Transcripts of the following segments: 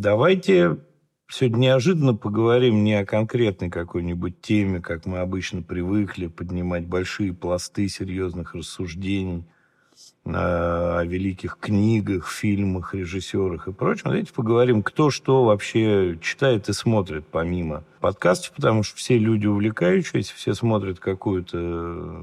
Давайте сегодня неожиданно поговорим не о конкретной какой-нибудь теме, как мы обычно привыкли поднимать большие пласты серьезных рассуждений о великих книгах, фильмах, режиссерах и прочем. Давайте поговорим, кто что вообще читает и смотрит помимо подкастов, потому что все люди увлекающиеся, все смотрят какую-то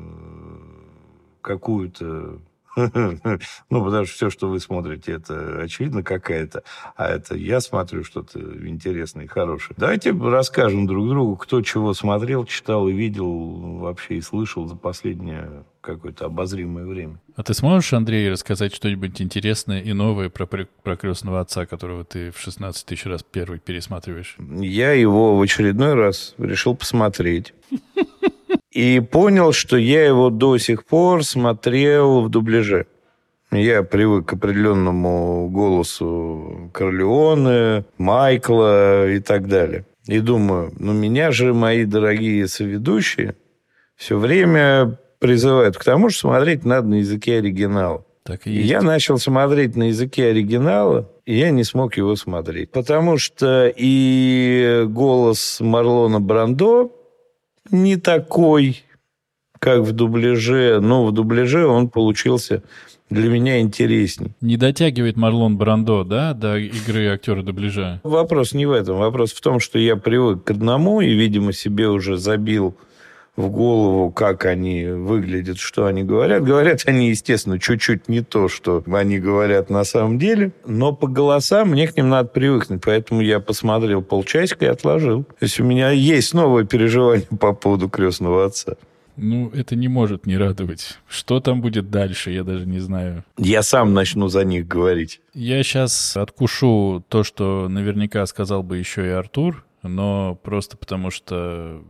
какую-то ну, потому что все, что вы смотрите, это очевидно какая-то, а это я смотрю что-то интересное и хорошее. Давайте расскажем друг другу, кто чего смотрел, читал и видел вообще и слышал за последнее какое-то обозримое время. А ты сможешь, Андрей, рассказать что-нибудь интересное и новое про, про крестного отца, которого ты в 16 тысяч раз первый пересматриваешь? Я его в очередной раз решил посмотреть. И понял, что я его до сих пор смотрел в дубляже. Я привык к определенному голосу Корлеоне, Майкла и так далее. И думаю, ну меня же мои дорогие соведущие все время призывают к тому, что смотреть надо на языке оригинала. Так и, есть. я начал смотреть на языке оригинала, и я не смог его смотреть. Потому что и голос Марлона Брандо не такой, как в дубляже, но в дубляже он получился для меня интересней. Не дотягивает Марлон Брандо, да, до игры актера дубляжа? Вопрос не в этом. Вопрос в том, что я привык к одному и, видимо, себе уже забил в голову, как они выглядят, что они говорят. Говорят они, естественно, чуть-чуть не то, что они говорят на самом деле, но по голосам мне к ним надо привыкнуть, поэтому я посмотрел полчасика и отложил. То есть у меня есть новое переживание по поводу крестного отца. Ну, это не может не радовать. Что там будет дальше, я даже не знаю. Я сам начну за них говорить. Я сейчас откушу то, что наверняка сказал бы еще и Артур, но просто потому что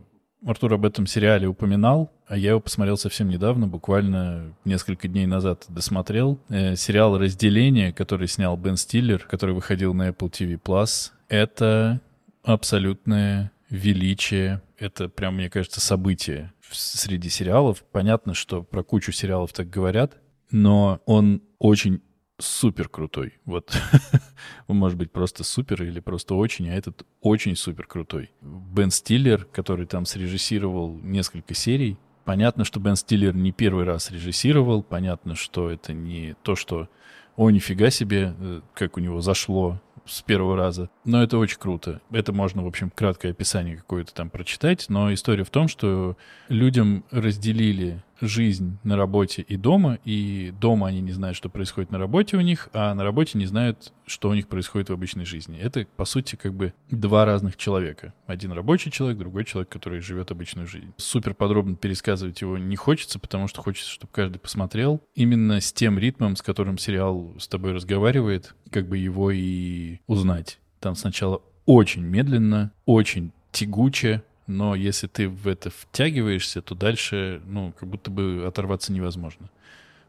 Артур об этом сериале упоминал, а я его посмотрел совсем недавно, буквально несколько дней назад досмотрел. Э, сериал «Разделение», который снял Бен Стиллер, который выходил на Apple TV+, это абсолютное величие. Это прям, мне кажется, событие среди сериалов. Понятно, что про кучу сериалов так говорят, но он очень супер крутой. Вот может быть просто супер или просто очень, а этот очень супер крутой. Бен Стиллер, который там срежиссировал несколько серий. Понятно, что Бен Стиллер не первый раз режиссировал, понятно, что это не то, что о, нифига себе, э, как у него зашло с первого раза. Но это очень круто. Это можно, в общем, краткое описание какое-то там прочитать. Но история в том, что людям разделили жизнь на работе и дома, и дома они не знают, что происходит на работе у них, а на работе не знают, что у них происходит в обычной жизни. Это, по сути, как бы два разных человека. Один рабочий человек, другой человек, который живет обычную жизнь. Супер подробно пересказывать его не хочется, потому что хочется, чтобы каждый посмотрел. Именно с тем ритмом, с которым сериал с тобой разговаривает, как бы его и узнать. Там сначала очень медленно, очень тягуче, но если ты в это втягиваешься, то дальше, ну, как будто бы оторваться невозможно.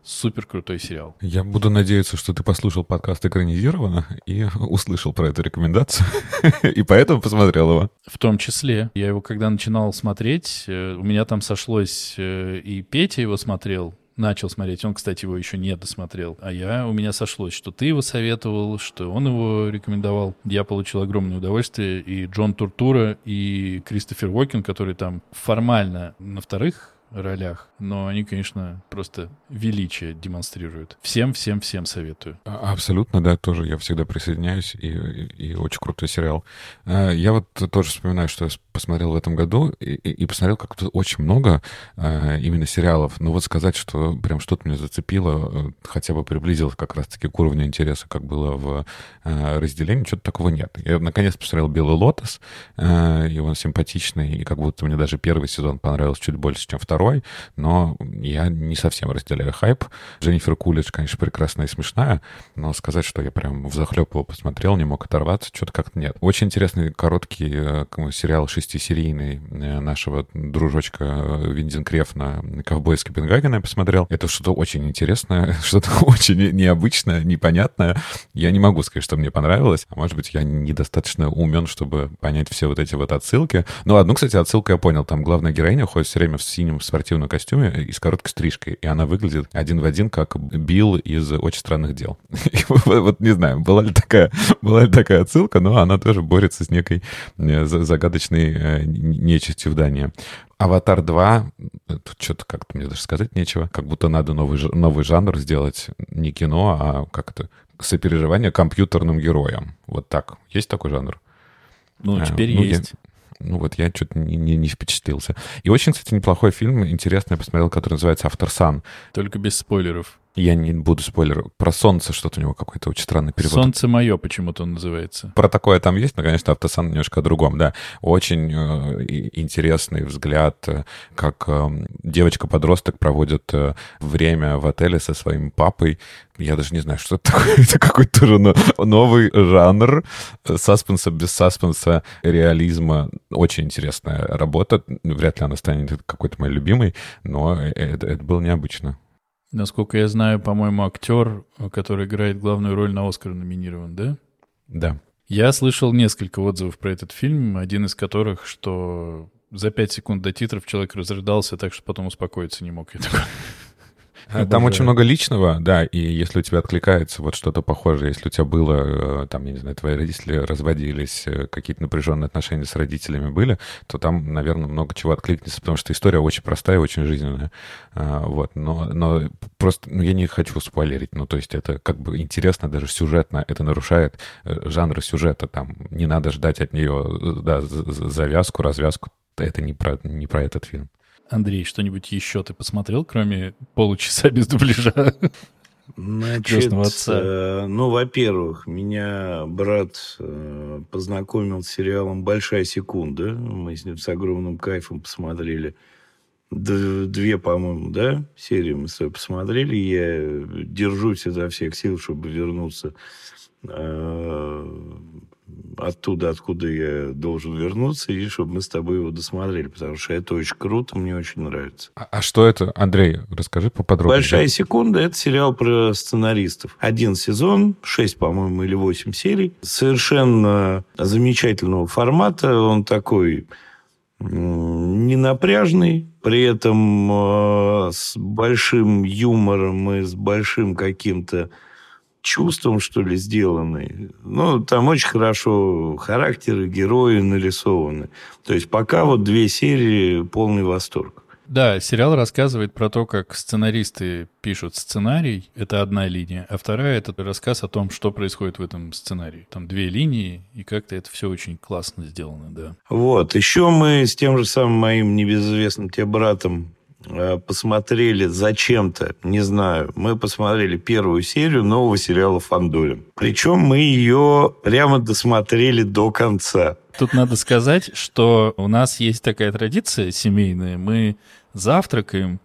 Супер крутой сериал. Я буду надеяться, что ты послушал подкаст экранизированно и услышал про эту рекомендацию, и поэтому посмотрел его. В том числе. Я его когда начинал смотреть, э, у меня там сошлось, э, и Петя его смотрел, начал смотреть. Он, кстати, его еще не досмотрел. А я, у меня сошлось, что ты его советовал, что он его рекомендовал. Я получил огромное удовольствие. И Джон Туртура, и Кристофер Уокен, который там формально на вторых ролях, но они, конечно, просто величие демонстрируют. Всем, всем, всем советую. А, абсолютно, да, тоже я всегда присоединяюсь, и, и, и очень крутой сериал. А, я вот тоже вспоминаю, что я посмотрел в этом году, и, и посмотрел как-то очень много а, именно сериалов, но вот сказать, что прям что-то меня зацепило, э, хотя бы приблизило как раз-таки к уровню интереса, как было в разделении, что-то такого нет. Я наконец посмотрел «Белый лотос», и он симпатичный, и как будто мне даже первый сезон понравился чуть больше, чем второй второй, но я не совсем разделяю хайп. Дженнифер Кулич, конечно, прекрасная и смешная, но сказать, что я прям в захлеб его посмотрел, не мог оторваться, что-то как-то нет. Очень интересный короткий э, сериал шестисерийный э, нашего дружочка э, Виндинкрефна «Ковбой из Копенгагена» я посмотрел. Это что-то очень интересное, что-то очень необычное, непонятное. Я не могу сказать, что мне понравилось. А может быть, я недостаточно умен, чтобы понять все вот эти вот отсылки. Но одну, кстати, отсылку я понял. Там главная героиня ходит все время в синем спортивном костюме и с короткой стрижкой. И она выглядит один в один, как Билл из «Очень странных дел». Вот не знаю, была ли такая, была ли такая отсылка, но она тоже борется с некой э, загадочной э, нечистью в Дании. «Аватар 2», тут что-то как-то мне даже сказать нечего, как будто надо новый, новый жанр сделать, не кино, а как это, сопереживание компьютерным героям. Вот так. Есть такой жанр? Ну, теперь ну, есть. Ну вот я что-то не, не, не впечатлился. И очень, кстати, неплохой фильм, интересный, я посмотрел, который называется «Автор Сан». Только без спойлеров. Я не буду спойлер. Про солнце что-то у него какой-то очень странный перевод. Солнце мое почему-то он называется. Про такое там есть, но, конечно, автосан немножко о другом, да. Очень э, интересный взгляд, э, как э, девочка-подросток проводит э, время в отеле со своим папой. Я даже не знаю, что это такое. Это какой-то тоже новый жанр э, саспенса без саспенса, реализма. Очень интересная работа. Вряд ли она станет какой-то моей любимой, но э, это, это было необычно. Насколько я знаю, по-моему, актер, который играет главную роль на Оскар номинирован, да? Да. Я слышал несколько отзывов про этот фильм, один из которых, что за пять секунд до титров человек разрыдался так, что потом успокоиться не мог. Я такой... Э, там очень много личного, да, и если у тебя откликается вот что-то похожее, если у тебя было, э, там, я не знаю, твои родители разводились, э, какие-то напряженные отношения с родителями были, то там, наверное, много чего откликнется, потому что история очень простая, очень жизненная. Вот, но, но просто, ну, я не хочу спойлерить, ну, то есть это как бы интересно даже сюжетно, это нарушает жанр сюжета, там, не надо ждать от нее, да, завязку, развязку, это не про, не про этот фильм. Андрей, что-нибудь еще ты посмотрел, кроме получаса без дубляжа? Значит, э, ну, во-первых, меня брат э, познакомил с сериалом «Большая секунда». Мы с ним с огромным кайфом посмотрели. Две, по-моему, да, серии мы с тобой посмотрели. Я держусь изо всех сил, чтобы вернуться э, оттуда, откуда я должен вернуться, и чтобы мы с тобой его досмотрели, потому что это очень круто, мне очень нравится. А, а что это, Андрей, расскажи поподробнее. «Большая секунда» — это сериал про сценаристов. Один сезон, шесть, по-моему, или восемь серий. Совершенно замечательного формата. Он такой ненапряжный, при этом э, с большим юмором и с большим каким-то чувством, что ли, сделаны. Ну, там очень хорошо характеры, герои нарисованы. То есть пока вот две серии полный восторг. Да, сериал рассказывает про то, как сценаристы пишут сценарий, это одна линия, а вторая — это рассказ о том, что происходит в этом сценарии. Там две линии, и как-то это все очень классно сделано, да. Вот, еще мы с тем же самым моим небезызвестным тебе братом посмотрели зачем-то, не знаю, мы посмотрели первую серию нового сериала «Фандорин». Причем мы ее прямо досмотрели до конца. Тут надо сказать, что у нас есть такая традиция семейная. Мы завтракаем,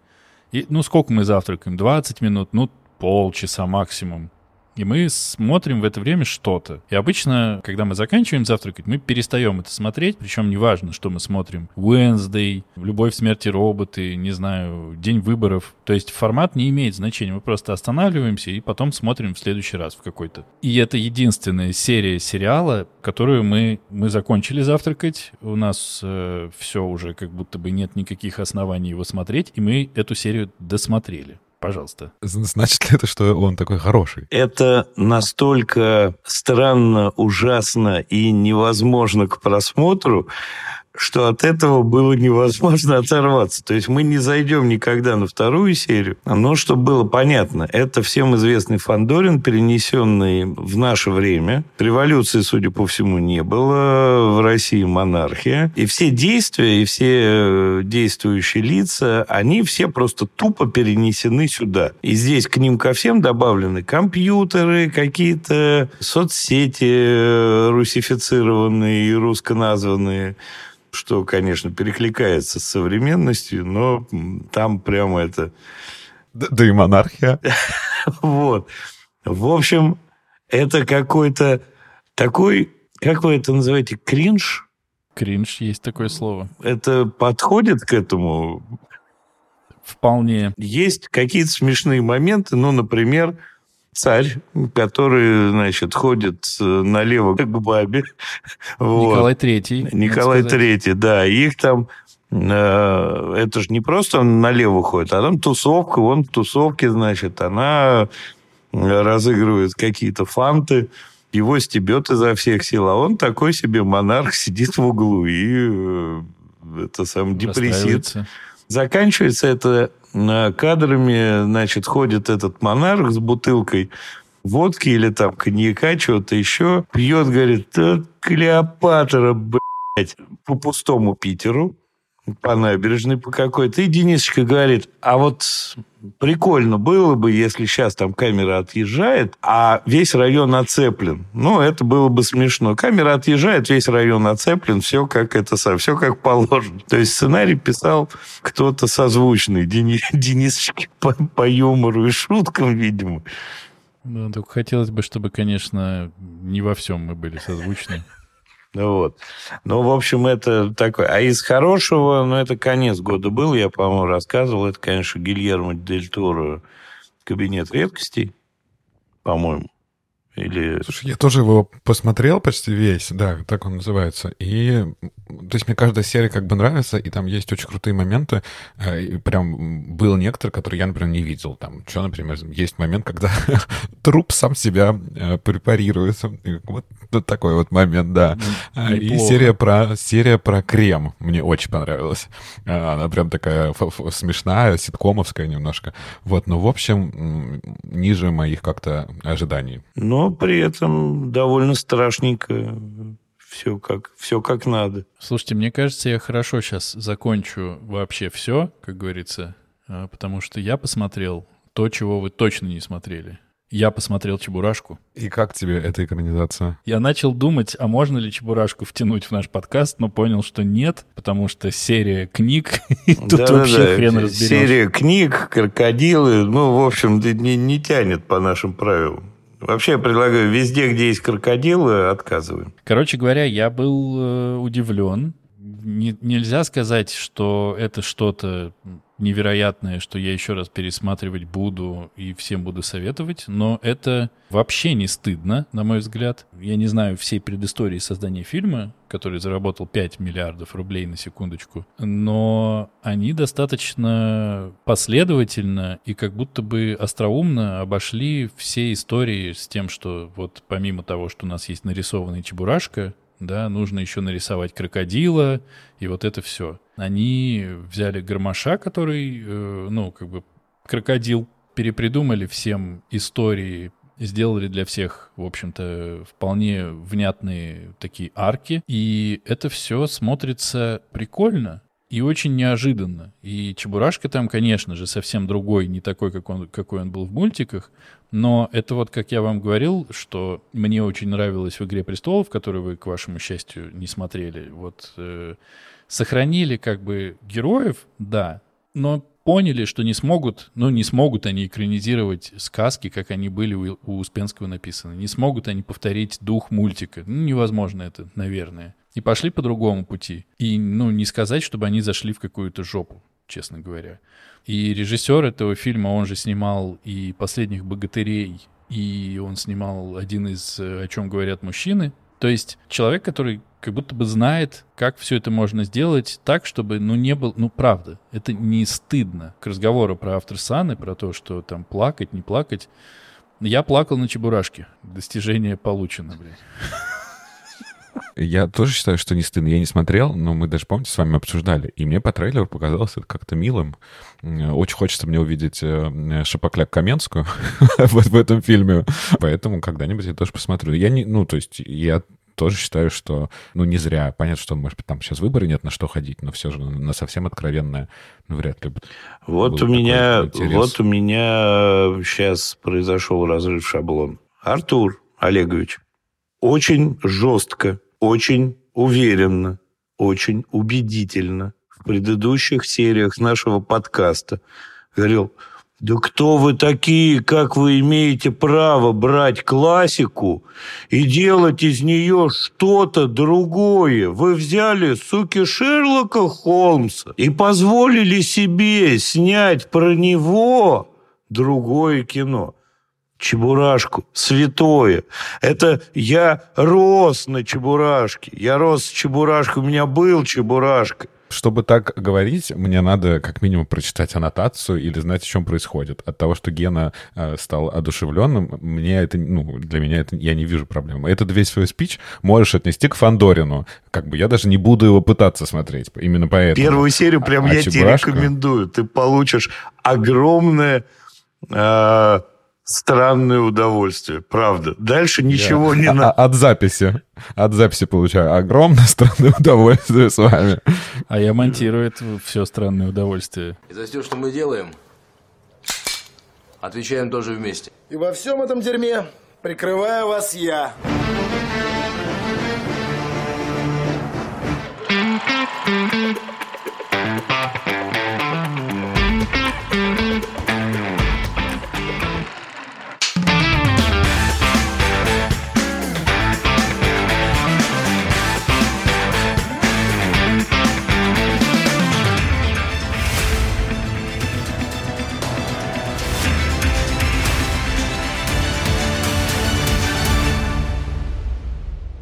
и, ну, сколько мы завтракаем? 20 минут, ну, полчаса максимум. И мы смотрим в это время что-то. И обычно, когда мы заканчиваем завтракать, мы перестаем это смотреть, причем неважно, что мы смотрим. Wednesday, Любовь, смерти, роботы, не знаю, День выборов. То есть формат не имеет значения. Мы просто останавливаемся и потом смотрим в следующий раз в какой-то. И это единственная серия сериала, которую мы, мы закончили завтракать. У нас э, все уже как будто бы нет никаких оснований его смотреть, и мы эту серию досмотрели. Пожалуйста. Значит ли это, что он такой хороший? Это настолько странно, ужасно и невозможно к просмотру, что от этого было невозможно оторваться. То есть мы не зайдем никогда на вторую серию. Но, чтобы было понятно, это всем известный Фандорин, перенесенный в наше время. Революции, судя по всему, не было. В России монархия. И все действия, и все э, действующие лица, они все просто тупо перенесены сюда. И здесь к ним ко всем добавлены компьютеры, какие-то соцсети э, русифицированные и руссконазванные что, конечно, перекликается с современностью, но там прямо это... Да, да и монархия. Вот. В общем, это какой-то такой, как вы это называете, кринж? Кринж, есть такое слово. Это подходит к этому? Вполне. Есть какие-то смешные моменты, ну, например, царь, который, значит, ходит э, налево к бабе. Николай Третий. Николай Третий, да. Их там э, это же не просто налево ходит, а там тусовка, вон в тусовке, значит, она разыгрывает какие-то фанты, его стебет изо всех сил, а он такой себе монарх сидит в углу и э, это сам депрессит. Заканчивается это кадрами, значит, ходит этот монарх с бутылкой водки или там коньяка, чего-то еще, пьет, говорит, Клеопатра, блядь, по пустому Питеру, по набережной по какой-то. И Денисочка говорит, а вот прикольно было бы, если сейчас там камера отъезжает, а весь район оцеплен. Ну, это было бы смешно. Камера отъезжает, весь район оцеплен, все как это сам, все как положено. То есть сценарий писал кто-то созвучный Дени, Денисочке по, по юмору и шуткам, видимо. Ну, только хотелось бы, чтобы, конечно, не во всем мы были созвучны. Вот. Ну, в общем, это такое. А из хорошего, ну, это конец года был, я, по-моему, рассказывал. Это, конечно, Гильермо Дель Торо «Кабинет редкостей», по-моему. Или... Слушай, я тоже его посмотрел почти весь, да, так он называется. И, то есть мне каждая серия как бы нравится, и там есть очень крутые моменты. Э, и прям был некоторые, которые я, например, не видел. Там, что, например, есть момент, когда труп сам себя э, препарирует. Вот, вот такой вот момент, да. Неплохо. И серия про, серия про крем мне очень понравилась. Э, она прям такая смешная, ситкомовская немножко. Вот, но, в общем, ниже моих как-то ожиданий. Ну, но при этом довольно страшненько. Все как, все как надо. Слушайте, мне кажется, я хорошо сейчас закончу вообще все, как говорится, а, потому что я посмотрел то, чего вы точно не смотрели. Я посмотрел «Чебурашку». И как тебе эта экранизация? Я начал думать, а можно ли «Чебурашку» втянуть в наш подкаст, но понял, что нет, потому что серия книг, тут да, вообще хрен разберешь. Серия книг, крокодилы, ну, в общем, не, не тянет по нашим правилам. Вообще я предлагаю везде, где есть крокодилы, отказываем. Короче говоря, я был э, удивлен. Не, нельзя сказать, что это что-то невероятное, что я еще раз пересматривать буду и всем буду советовать, но это вообще не стыдно, на мой взгляд. Я не знаю всей предыстории создания фильма, который заработал 5 миллиардов рублей на секундочку, но они достаточно последовательно и как будто бы остроумно обошли все истории с тем, что вот помимо того, что у нас есть нарисованный Чебурашка, да, нужно еще нарисовать крокодила, и вот это все. Они взяли Гармаша, который, э, ну, как бы крокодил, перепридумали всем истории, сделали для всех, в общем-то, вполне внятные такие арки, и это все смотрится прикольно и очень неожиданно. И Чебурашка там, конечно же, совсем другой, не такой, как он, какой он был в мультиках, но это вот, как я вам говорил, что мне очень нравилось в «Игре престолов», которую вы, к вашему счастью, не смотрели. Вот э, сохранили как бы героев, да, но поняли, что не смогут, ну, не смогут они экранизировать сказки, как они были у, у Успенского написаны. Не смогут они повторить дух мультика. Ну, невозможно это, наверное. И пошли по другому пути. И, ну, не сказать, чтобы они зашли в какую-то жопу, честно говоря. И режиссер этого фильма, он же снимал и «Последних богатырей», и он снимал один из «О чем говорят мужчины». То есть человек, который как будто бы знает, как все это можно сделать так, чтобы, ну, не было, ну, правда, это не стыдно. К разговору про автор Саны, про то, что там плакать, не плакать. Я плакал на Чебурашке. Достижение получено, блядь. Я тоже считаю, что не стыдно. Я не смотрел, но мы даже, помните, с вами обсуждали. И мне по трейлеру показалось это как-то милым. Очень хочется мне увидеть э, Шапокляк Каменскую в, в этом фильме. Поэтому когда-нибудь я тоже посмотрю. Я не, ну, то есть я тоже считаю, что, ну, не зря. Понятно, что, может быть, там сейчас выборы нет на что ходить, но все же на совсем откровенное, ну, вряд ли. Вот у меня, вот у меня сейчас произошел разрыв шаблон. Артур Олегович очень жестко очень уверенно, очень убедительно в предыдущих сериях нашего подкаста говорил, да кто вы такие, как вы имеете право брать классику и делать из нее что-то другое? Вы взяли, суки, Шерлока Холмса и позволили себе снять про него другое кино. Чебурашку, святое. Это я рос на Чебурашке. Я рос с Чебурашкой, у меня был Чебурашка. чтобы так говорить, мне надо как минимум прочитать аннотацию или знать, о чем происходит. От того, что Гена э, стал одушевленным, мне это, ну, для меня это, я не вижу проблемы. Этот весь свой спич можешь отнести к Фандорину. Как бы я даже не буду его пытаться смотреть, именно поэтому. Первую серию прям а, я а тебе рекомендую. Ты получишь огромное... Э странное удовольствие, правда. Дальше ничего yeah. не надо. От записи. От записи получаю огромное странное удовольствие с вами. А я монтирую это все странное удовольствие. И за все, что мы делаем, отвечаем тоже вместе. И во всем этом дерьме прикрываю вас я.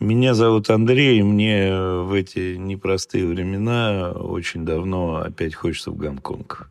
Меня зовут Андрей, и мне в эти непростые времена очень давно опять хочется в Гонконг.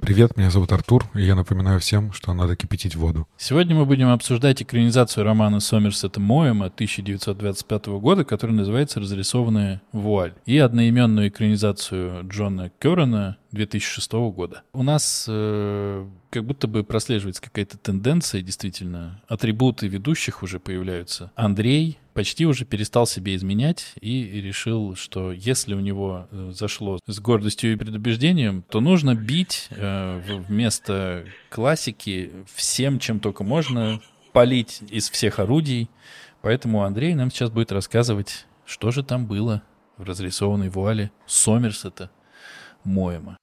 Привет, меня зовут Артур, и я напоминаю всем, что надо кипятить воду. Сегодня мы будем обсуждать экранизацию романа Сомерсета Моэма 1925 года, который называется «Разрисованная вуаль», и одноименную экранизацию Джона Керрена 2006 года. У нас э, как будто бы прослеживается какая-то тенденция, действительно. Атрибуты ведущих уже появляются. Андрей почти уже перестал себе изменять и решил, что если у него э, зашло с гордостью и предубеждением, то нужно бить э, вместо классики всем, чем только можно, полить из всех орудий. Поэтому Андрей нам сейчас будет рассказывать, что же там было в разрисованной вуале Сомерсета Моема.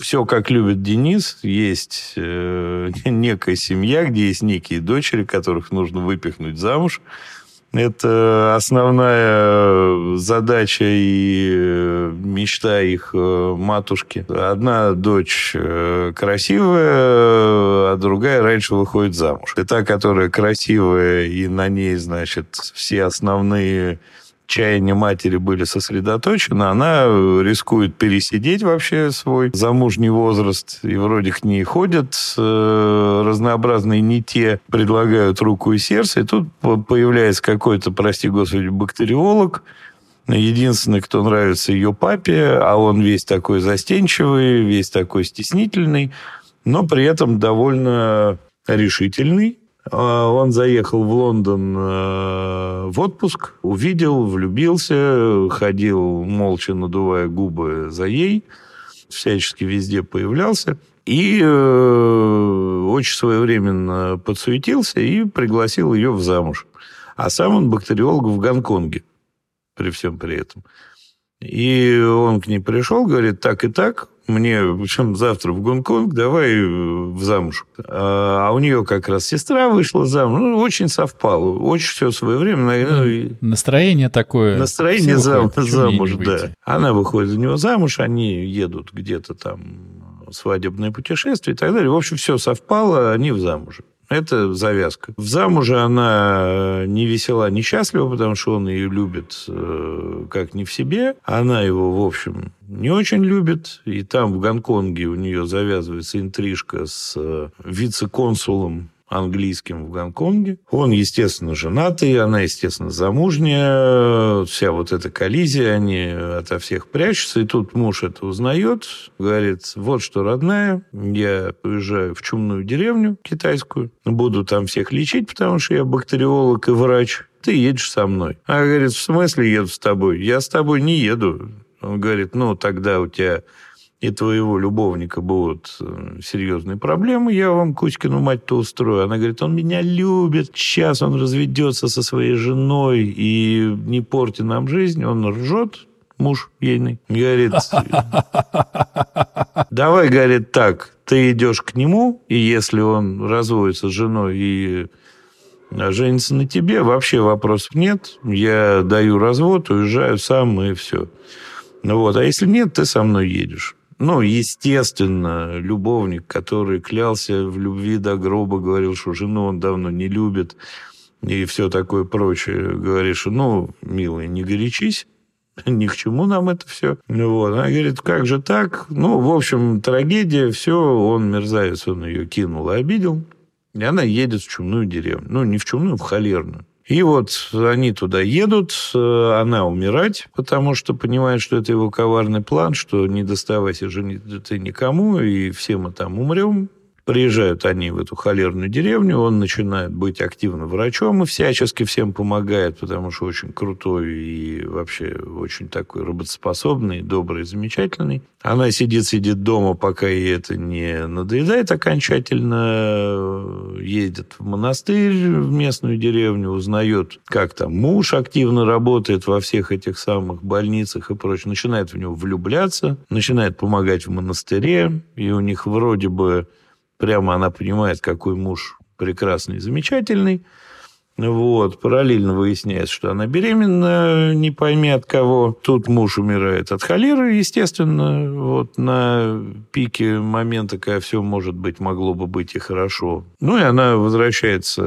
Все, как любит Денис, есть э, некая семья, где есть некие дочери, которых нужно выпихнуть замуж. Это основная задача и э, мечта их э, матушки. Одна дочь э, красивая, а другая раньше выходит замуж. И та, которая красивая, и на ней, значит, все основные чаяния матери были сосредоточены, она рискует пересидеть вообще свой замужний возраст, и вроде к ней ходят э, разнообразные не те, предлагают руку и сердце, и тут появляется какой-то, прости господи, бактериолог, единственный, кто нравится ее папе, а он весь такой застенчивый, весь такой стеснительный, но при этом довольно решительный, он заехал в Лондон э, в отпуск, увидел, влюбился, ходил молча, надувая губы за ей, всячески везде появлялся. И э, очень своевременно подсуетился и пригласил ее в замуж. А сам он бактериолог в Гонконге, при всем при этом. И он к ней пришел, говорит, так и так, мне, причем завтра в Гонконг, давай э, в замуж. А, а у нее как раз сестра вышла замуж. Ну, очень совпало. Очень все свое время. Ну, Настроение такое. Настроение зам, замуж, да. Она выходит за него замуж, они едут где-то там свадебное путешествие и так далее. В общем, все совпало, они в замуже. Это завязка. В замуже она э, не весела, не счастлива, потому что он ее любит э, как не в себе. Она его, в общем, не очень любит. И там, в Гонконге, у нее завязывается интрижка с э, вице-консулом английским в Гонконге. Он, естественно, женатый, она, естественно, замужняя. Вся вот эта коллизия, они ото всех прячутся. И тут муж это узнает, говорит, вот что, родная, я уезжаю в чумную деревню китайскую, буду там всех лечить, потому что я бактериолог и врач. Ты едешь со мной. А говорит, в смысле еду с тобой? Я с тобой не еду. Он говорит, ну, тогда у тебя и твоего любовника будут э, серьезные проблемы, я вам Кузькину мать-то устрою. Она говорит, он меня любит, сейчас он разведется со своей женой и не порти нам жизнь. Он ржет, муж ейный. Говорит, давай, говорит, так, ты идешь к нему, и если он разводится с женой и женится на тебе, вообще вопросов нет. Я даю развод, уезжаю сам, и все. Ну вот. А если нет, ты со мной едешь. Ну, естественно, любовник, который клялся в любви до гроба, говорил, что жену он давно не любит, и все такое прочее, говоришь, ну, милый, не горячись, ни к чему нам это все. Вот. Она говорит, как же так? Ну, в общем, трагедия, все, он мерзавец, он ее кинул и обидел. И она едет в чумную деревню. Ну, не в чумную, в холерную. И вот они туда едут, э, она умирать, потому что понимает, что это его коварный план, что не доставайся же ты никому, и все мы там умрем. Приезжают они в эту холерную деревню, он начинает быть активным врачом и всячески всем помогает, потому что очень крутой и вообще очень такой работоспособный, добрый, замечательный. Она сидит-сидит дома, пока ей это не надоедает окончательно, едет в монастырь, в местную деревню, узнает, как там муж активно работает во всех этих самых больницах и прочее, начинает в него влюбляться, начинает помогать в монастыре, и у них вроде бы Прямо она понимает, какой муж прекрасный, замечательный. Вот. Параллельно выясняется, что она беременна, не пойми от кого. Тут муж умирает от холеры, естественно. Вот на пике момента, когда все, может быть, могло бы быть и хорошо. Ну, и она возвращается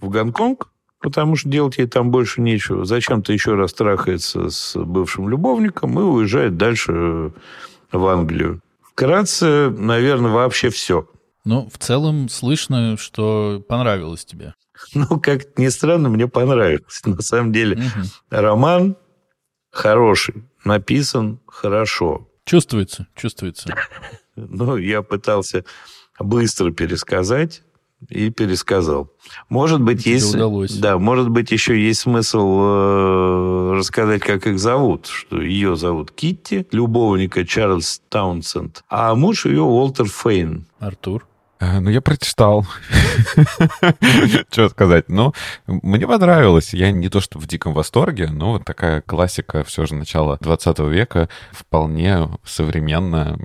в Гонконг, потому что делать ей там больше нечего. Зачем-то еще раз трахается с бывшим любовником и уезжает дальше в Англию. Вкратце, наверное, вообще все. Ну, в целом слышно, что понравилось тебе. Ну, как ни странно, мне понравилось. На самом деле, угу. роман хороший, написан хорошо. Чувствуется, чувствуется. Ну, я пытался быстро пересказать и пересказал. Может быть, Тебе есть... удалось. Да, может быть, еще есть смысл э, рассказать, как их зовут. Что ее зовут Китти, любовника Чарльз Таунсенд, а муж ее Уолтер Фейн. Артур. Э, ну, я прочитал. Что сказать? Ну, мне понравилось. Я не то что в диком восторге, но вот такая классика все же начала 20 века. Вполне современная.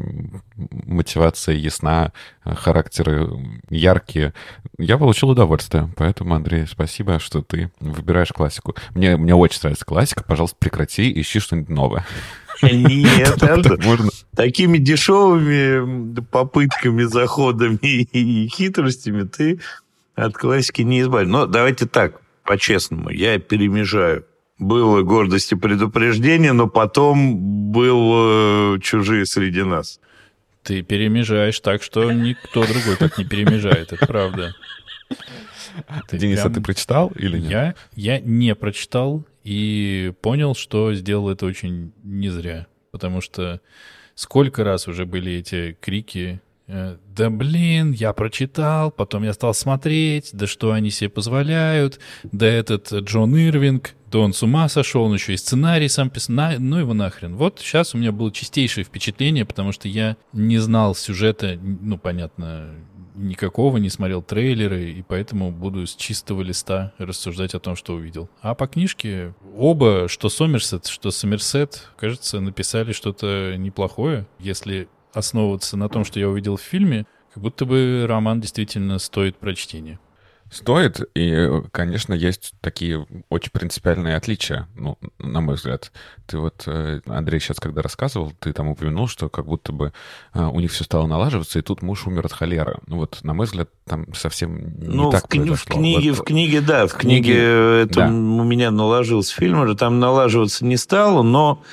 Мотивация ясна, характеры яркие. Я получил удовольствие. Поэтому, Андрей, спасибо, что ты выбираешь классику. Мне, мне очень нравится классика. Пожалуйста, прекрати, ищи что-нибудь новое. Нет, можно. Такими дешевыми попытками, заходами и хитростями ты от классики не избавишь. Но давайте так, по-честному, я перемежаю. Было гордость и предупреждение, но потом был чужие среди нас. Ты перемежаешь так, что никто другой так не перемежает, это правда. Ты Денис, прям... а ты прочитал или нет? Я, я не прочитал и понял, что сделал это очень не зря. Потому что сколько раз уже были эти крики э, да блин, я прочитал, потом я стал смотреть, да что они себе позволяют, да этот Джон Ирвинг, да он с ума сошел, он еще и сценарий сам писал, на, ну его нахрен. Вот сейчас у меня было чистейшее впечатление, потому что я не знал сюжета, ну понятно, никакого, не смотрел трейлеры, и поэтому буду с чистого листа рассуждать о том, что увидел. А по книжке оба, что Сомерсет, что Сомерсет, кажется, написали что-то неплохое. Если основываться на том, что я увидел в фильме, как будто бы роман действительно стоит прочтения. Стоит, и, конечно, есть такие очень принципиальные отличия, ну, на мой взгляд. Ты вот, э, Андрей, сейчас когда рассказывал, ты там упомянул, что как будто бы э, у них все стало налаживаться, и тут муж умер от холеры. Ну вот, на мой взгляд, там совсем не ну, так в, кни- в книге, вот. в книге, да, в книге, книге это да. у меня налажился фильм, уже там налаживаться не стало, но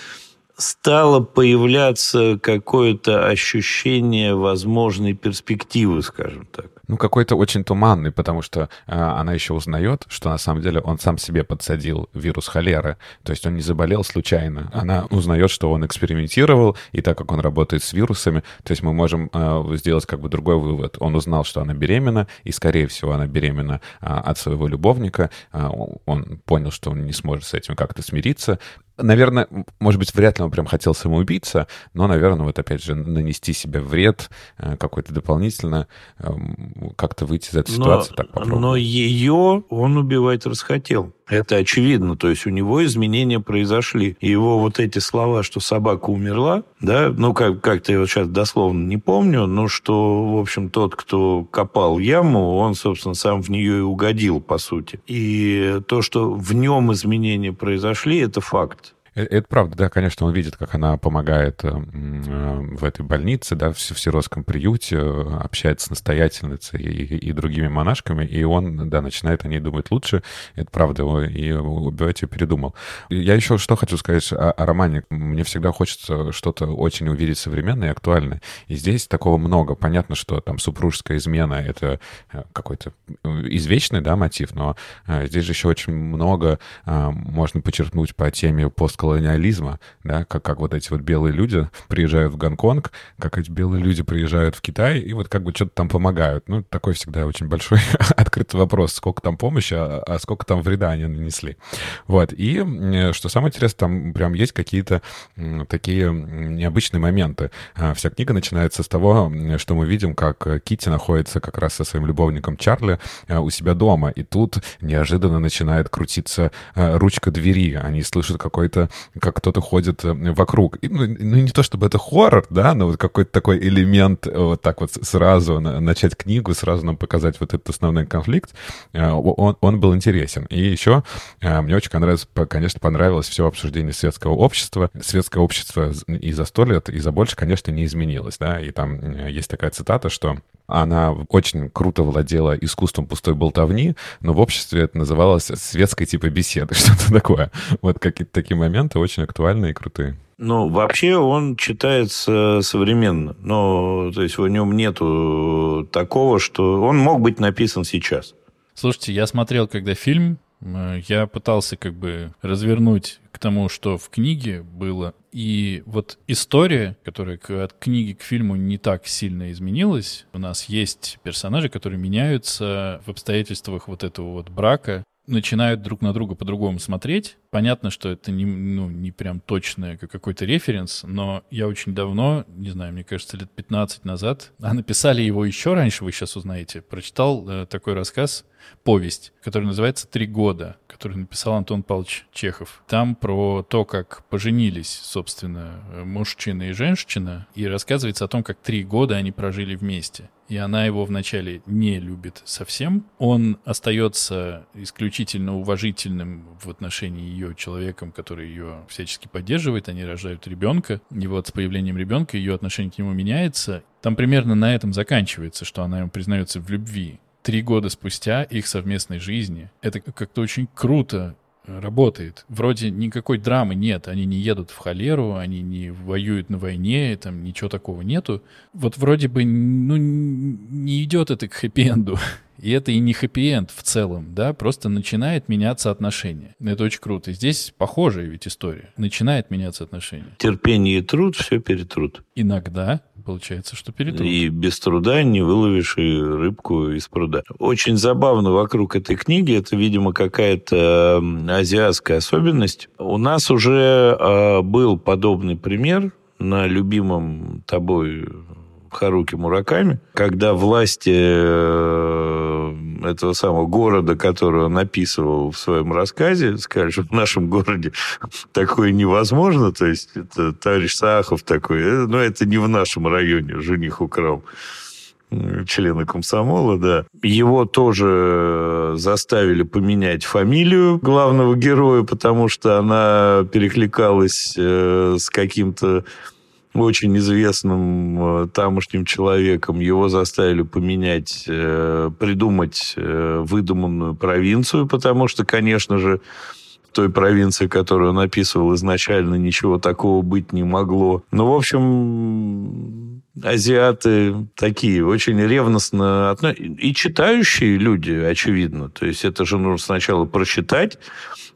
стало появляться какое-то ощущение возможной перспективы, скажем так. Ну, какой-то очень туманный, потому что э, она еще узнает, что на самом деле он сам себе подсадил вирус холеры. То есть он не заболел случайно. Она узнает, что он экспериментировал, и так как он работает с вирусами, то есть мы можем э, сделать как бы другой вывод. Он узнал, что она беременна, и, скорее всего, она беременна э, от своего любовника. Э, он понял, что он не сможет с этим как-то смириться, наверное, может быть, вряд ли он прям хотел самоубийца, но, наверное, вот опять же нанести себе вред э, какой-то дополнительно, эм, как-то выйти из этой ситуации, но, так попробовать. Но ее он убивать расхотел. Это очевидно. То есть у него изменения произошли. Его вот эти слова, что собака умерла, да, ну, как, как-то я вот сейчас дословно не помню, но что, в общем, тот, кто копал яму, он, собственно, сам в нее и угодил, по сути. И то, что в нем изменения произошли, это факт. Э, это правда, да, конечно, он видит, как она помогает э, э, в этой больнице, да, в, сиротском приюте, общается с настоятельницей и, и другими монашками, и он, да, начинает о ней думать лучше. Это правда, и убивать ее передумал. Я еще что хочу сказать о, о романе. Мне всегда хочется что-то очень увидеть современное и актуальное. И здесь такого много. Понятно, что там супружеская измена — это какой-то извечный, да, мотив, но здесь же еще очень много можно почерпнуть по теме постколониального колониализма, да, как, как вот эти вот белые люди приезжают в Гонконг, как эти белые люди приезжают в Китай и вот как бы что-то там помогают. Ну, такой всегда очень большой открытый вопрос, сколько там помощи, а, а сколько там вреда они нанесли. Вот, и что самое интересное, там прям есть какие-то такие необычные моменты. А, вся книга начинается с того, что мы видим, как Кити находится как раз со своим любовником Чарли а, у себя дома, и тут неожиданно начинает крутиться а, ручка двери, они слышат какой-то как кто-то ходит э, вокруг. И, ну, ну, не то чтобы это хоррор, да, но вот какой-то такой элемент э, вот так вот сразу начать книгу, сразу нам показать вот этот основной конфликт, э, он, он был интересен. И еще мне очень понравилось, конечно, понравилось все обсуждение светского общества. Светское общество и за сто лет, и за больше, конечно, не изменилось, да, и там есть такая цитата, что она очень круто владела искусством пустой болтовни, но в обществе это называлось светской типа беседы, что-то такое. Вот какие-то такие моменты очень актуальные и крутые. Ну, вообще он читается современно. Но, то есть, в нем нету такого, что он мог быть написан сейчас. Слушайте, я смотрел, когда фильм Э, я пытался как бы развернуть тому, что в книге было. И вот история, которая от книги к фильму не так сильно изменилась. У нас есть персонажи, которые меняются в обстоятельствах вот этого вот брака начинают друг на друга по-другому смотреть. Понятно, что это не, ну, не прям точное как какой-то референс, но я очень давно, не знаю, мне кажется, лет 15 назад, а написали его еще раньше, вы сейчас узнаете, прочитал э, такой рассказ, повесть, который называется «Три года», который написал Антон Павлович Чехов. Там про то, как поженились, собственно, мужчина и женщина, и рассказывается о том, как три года они прожили вместе и она его вначале не любит совсем. Он остается исключительно уважительным в отношении ее человеком, который ее всячески поддерживает. Они рожают ребенка. И вот с появлением ребенка ее отношение к нему меняется. Там примерно на этом заканчивается, что она ему признается в любви. Три года спустя их совместной жизни. Это как-то очень круто работает. Вроде никакой драмы нет, они не едут в холеру, они не воюют на войне, там ничего такого нету. Вот вроде бы, ну, не идет это к хэппи-энду. И это и не хэппи-энд в целом, да, просто начинает меняться отношения. Это очень круто. Здесь похожая ведь история. Начинает меняться отношения. Терпение и труд все перетрут. Иногда получается, что перетрут. И без труда не выловишь и рыбку из пруда. Очень забавно вокруг этой книги, это, видимо, какая-то азиатская особенность. У нас уже э, был подобный пример на любимом тобой Харуки Мураками, когда власти э, этого самого города, который он описывал в своем рассказе, сказали, что в нашем городе такое невозможно, то есть это товарищ Сахов такой, э, но это не в нашем районе, жених украл члена комсомола, да. Его тоже заставили поменять фамилию главного героя, потому что она перекликалась э, с каким-то очень известным э, тамошним человеком. Его заставили поменять, э, придумать э, выдуманную провинцию, потому что, конечно же, той провинции, которую он описывал изначально, ничего такого быть не могло. Ну, в общем, азиаты такие, очень ревностно относятся. И читающие люди, очевидно. То есть это же нужно сначала прочитать,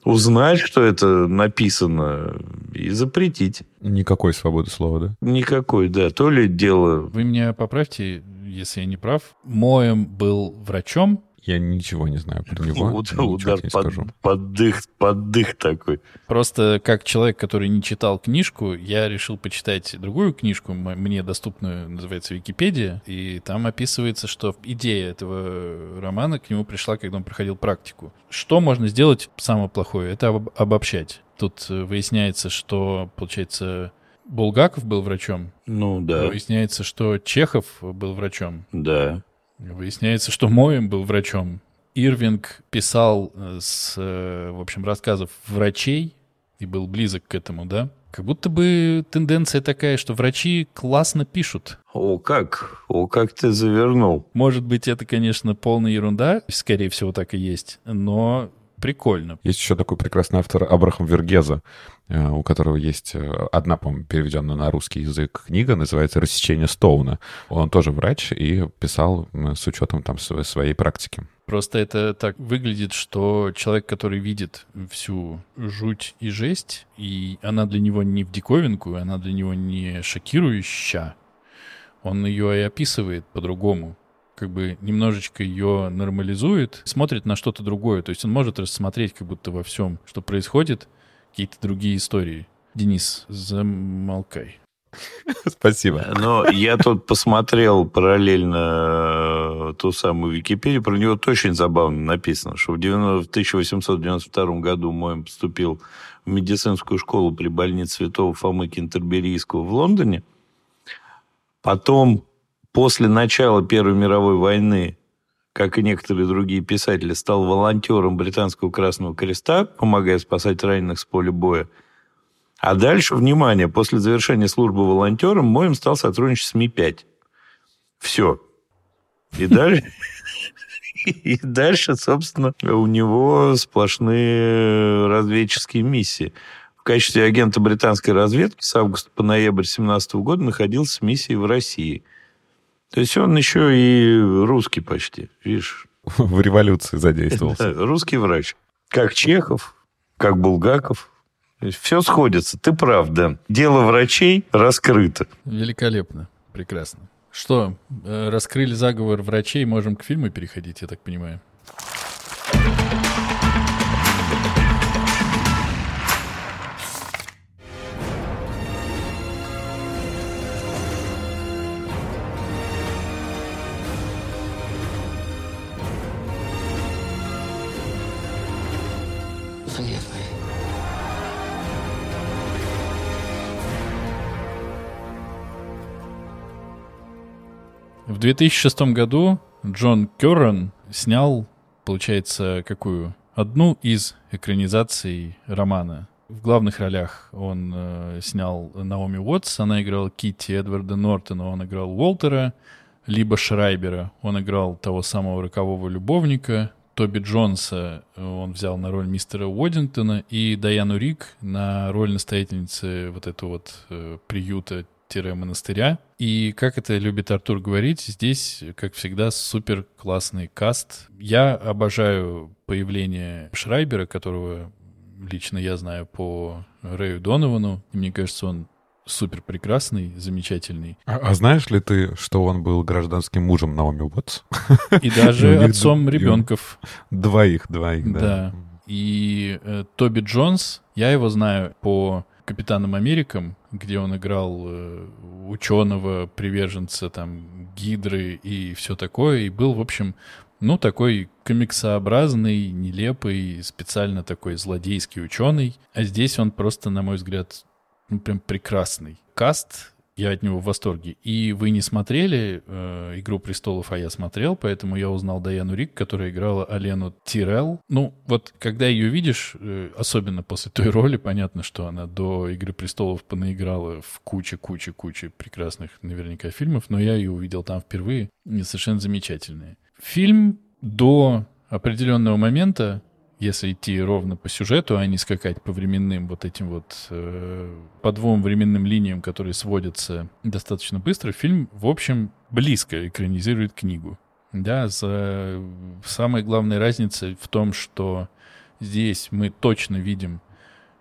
узнать, что это написано, и запретить. Никакой свободы слова, да? Никакой, да. То ли дело... Вы меня поправьте, если я не прав. Моем был врачом, Я ничего не знаю про него. Удар, удар не под, скажу. под дых, под дых такой. Просто как человек, который не читал книжку, я решил почитать другую книжку, мне доступную, называется Википедия, и там описывается, что идея этого романа к нему пришла, когда он проходил практику. Что можно сделать самое плохое? Это об- обобщать. Тут э, выясняется, что, получается, Булгаков был врачом, Ну да, выясняется, что Чехов был врачом, да. Выясняется, что Моем был врачом. Ирвинг писал э, с, э, в общем, рассказов врачей и был близок к этому, да? Как будто бы тенденция такая, что врачи классно пишут. О, как? О, как ты завернул. Может быть, это, конечно, полная ерунда, скорее всего, так и есть, но прикольно. Есть еще такой прекрасный автор Абрахам Вергеза, э, у которого есть э, одна, по-моему, переведенная на русский язык книга, называется «Рассечение Стоуна». Он тоже врач и писал с учетом там сво- своей практики. Просто это так выглядит, что человек, который видит всю жуть и жесть, и она для него не в диковинку, она для него не шокирующая, он ее и описывает по-другому. Как бы немножечко ее нормализует, смотрит на что-то другое. То есть он может рассмотреть как будто во всем, что происходит, какие-то другие истории. Денис, замолкай. Спасибо. Но я тут посмотрел параллельно э, ту самую Википедию, про него очень забавно написано, что в 90 в 1892 году Моем поступил в медицинскую школу при больнице Святого Фомы Кентерберийского в Лондоне. Потом, после начала Первой мировой войны, как и некоторые другие писатели, стал волонтером Британского Красного Креста, помогая спасать раненых с поля боя. А дальше, внимание, после завершения службы волонтером Моем стал сотрудничать с Ми-5. Все. И дальше, и дальше, собственно, у него сплошные разведческие миссии. В качестве агента британской разведки с августа по ноябрь 17 года находился в миссии в России. То есть он еще и русский почти, видишь. В революции задействовался. Да, русский врач. Как Чехов, как Булгаков. Все сходится. Ты прав, да. Дело врачей раскрыто. Великолепно. Прекрасно. Что, э, раскрыли заговор врачей, можем к фильму переходить, я так понимаю. 2006 году Джон Керрон снял, получается, какую? Одну из экранизаций романа. В главных ролях он э, снял Наоми Уотс, она играла Китти Эдварда Нортона, он играл Уолтера, либо Шрайбера, он играл того самого рокового любовника, Тоби Джонса он взял на роль мистера Уоддингтона, и Даяну Рик на роль настоятельницы вот этого вот э, приюта монастыря. И как это любит Артур говорить, здесь, как всегда, супер классный каст. Я обожаю появление Шрайбера, которого лично я знаю по Рэю Доновану. Мне кажется, он супер прекрасный, замечательный. А, а знаешь ли ты, что он был гражданским мужем Наоми Уотс? И даже отцом ребенков. Двоих, двоих, да. Да. И э, Тоби Джонс, я его знаю по Капитанам Америкам, где он играл э, ученого, приверженца там Гидры и все такое, и был, в общем, ну, такой комиксообразный, нелепый, специально такой злодейский ученый. А здесь он просто, на мой взгляд, ну, прям прекрасный. Каст, я от него в восторге. И вы не смотрели э, «Игру престолов», а я смотрел, поэтому я узнал Даяну Рик, которая играла Алену Тирелл. Ну, вот когда ее видишь, э, особенно после той роли, понятно, что она до «Игры престолов» понаиграла в куче-куче-куче прекрасных наверняка фильмов, но я ее увидел там впервые, и совершенно замечательная. Фильм до определенного момента если идти ровно по сюжету, а не скакать по временным вот этим вот э, по двум временным линиям, которые сводятся достаточно быстро, фильм, в общем, близко экранизирует книгу. Да, за... самая главная разница в том, что здесь мы точно видим,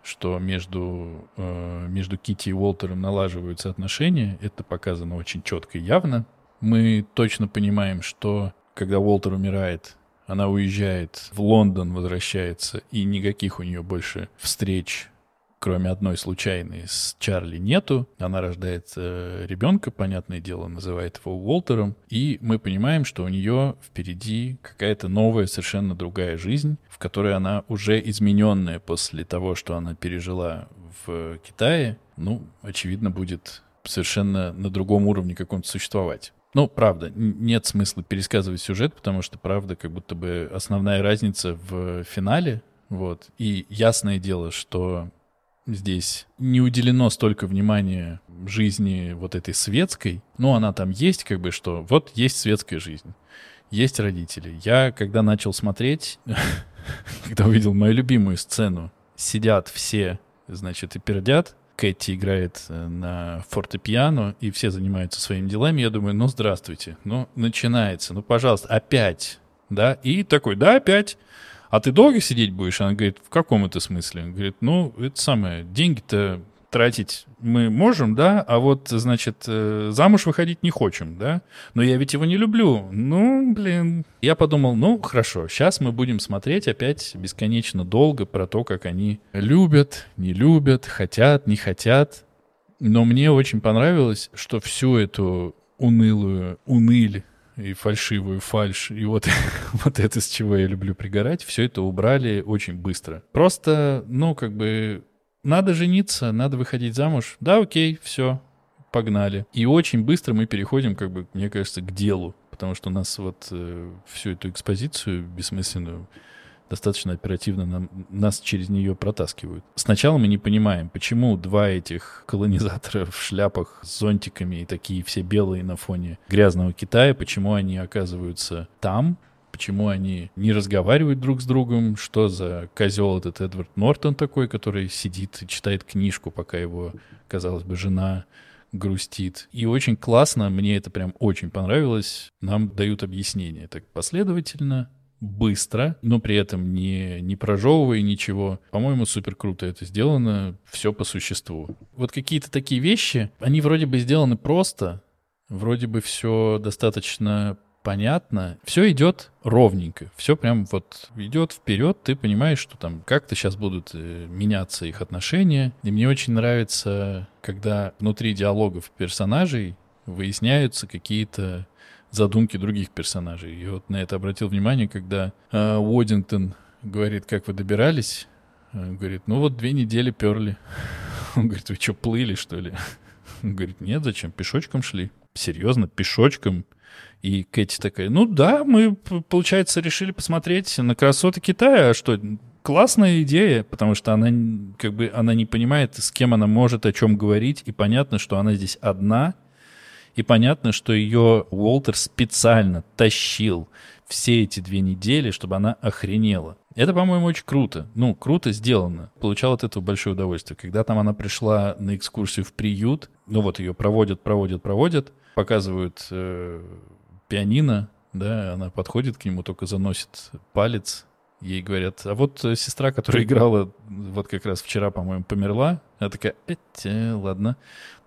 что между, э, между Кити и Уолтером налаживаются отношения. Это показано очень четко и явно. Мы точно понимаем, что когда Уолтер умирает, Она уезжает в Лондон, возвращается, и никаких у нее больше встреч кроме одной случайной, с Чарли нету. Она рождает э, ребенка, понятное дело, называет его Уолтером. И мы понимаем, что у нее впереди какая-то новая, совершенно другая жизнь, в которой она уже измененная после того, что она пережила в Китае. Ну, очевидно, будет совершенно на другом уровне каком-то существовать. Ну, правда, нет смысла пересказывать сюжет, потому что, правда, как будто бы основная разница в финале, вот. И ясное дело, что здесь не уделено столько внимания жизни вот этой светской. Ну, она там есть, как бы, что вот есть светская жизнь, есть родители. Я, когда начал смотреть, когда увидел мою любимую сцену, сидят все, значит, и пердят, Кэти играет э, на фортепиано, и все занимаются своими делами. Я думаю, ну, здравствуйте, ну, начинается, ну, пожалуйста, опять, да, и такой, да, опять а ты долго сидеть будешь? Она говорит, в каком это смысле? Он говорит, ну, это самое, деньги-то тратить мы можем, да, а вот, значит, э, замуж выходить не хочем, да, но я ведь его не люблю. Ну, блин. Я подумал, ну, хорошо, сейчас мы будем смотреть опять бесконечно долго про то, как они любят, не любят, хотят, не хотят. Но мне очень понравилось, что всю эту унылую уныль и фальшивую фальш, и вот, вот это, с чего я люблю пригорать, все это убрали очень быстро. Просто, ну, как бы, надо жениться, надо выходить замуж. Да, окей, все, погнали. И очень быстро мы переходим, как бы, мне кажется, к делу, потому что у нас вот э, всю эту экспозицию бессмысленную достаточно оперативно нам, нас через нее протаскивают. Сначала мы не понимаем, почему два этих колонизатора в шляпах с зонтиками и такие все белые на фоне грязного Китая, почему они оказываются там, почему они не разговаривают друг с другом, что за козел этот Эдвард Нортон такой, который сидит и читает книжку, пока его, казалось бы, жена грустит. И очень классно, мне это прям очень понравилось, нам дают объяснение так последовательно, быстро, но при этом не, не прожевывая ничего. По-моему, супер круто это сделано, все по существу. Вот какие-то такие вещи, они вроде бы сделаны просто, вроде бы все достаточно понятно, все идет ровненько, все прям вот идет вперед, ты понимаешь, что там как-то сейчас будут э, меняться их отношения. И мне очень нравится, когда внутри диалогов персонажей выясняются какие-то задумки других персонажей. И вот на это обратил внимание, когда э, Уоддингтон говорит, как вы добирались. Он говорит, ну вот две недели перли. Он говорит, вы что, плыли, что ли? Он говорит, нет, зачем, пешочком шли. Серьезно, пешочком. И Кэти такая, ну да, мы, получается, решили посмотреть на красоты Китая. А что, классная идея, потому что она как бы она не понимает, с кем она может о чем говорить, и понятно, что она здесь одна, и понятно, что ее Уолтер специально тащил все эти две недели, чтобы она охренела. Это, по-моему, очень круто. Ну, круто сделано. Получал от этого большое удовольствие. Когда там она пришла на экскурсию в приют, ну вот ее проводят, проводят, проводят, показывают э, пианино, да, она подходит к нему, только заносит палец, ей говорят, а вот сестра, которая играла вот как раз вчера, по-моему, померла. Она такая, э, ладно.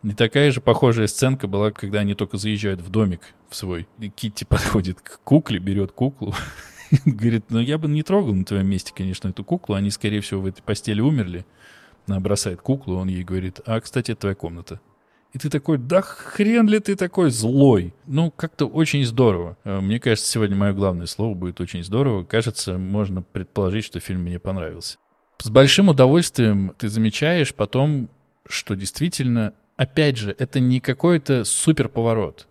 И такая же похожая сценка была, когда они только заезжают в домик в свой. И Китти подходит к кукле, берет куклу. Говорит, ну я бы не трогал на твоем месте, конечно, эту куклу. Они, скорее всего, в этой постели умерли. Она бросает куклу, он ей говорит, а, кстати, это твоя комната. И ты такой, да хрен ли ты такой злой? Ну, как-то очень здорово. Э, мне кажется, сегодня мое главное слово будет очень здорово. Кажется, можно предположить, что фильм мне понравился. С большим удовольствием ты замечаешь потом, что действительно опять же, это не какой-то супер поворот,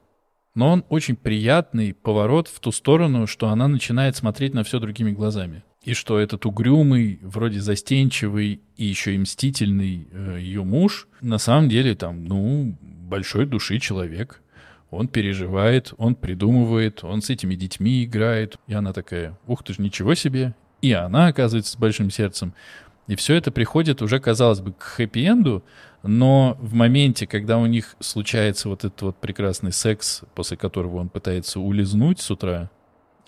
но он очень приятный поворот в ту сторону, что она начинает смотреть на все другими глазами. И что этот угрюмый, вроде застенчивый и еще и мстительный э, ее муж, на самом деле там, ну, большой души человек. Он переживает, он придумывает, он с этими детьми играет. И она такая, ух ты ж, ничего себе. И она оказывается с большим сердцем. И все это приходит уже, казалось бы, к хэппи-энду, но в моменте, когда у них случается вот этот вот прекрасный секс, после которого он пытается улизнуть с утра,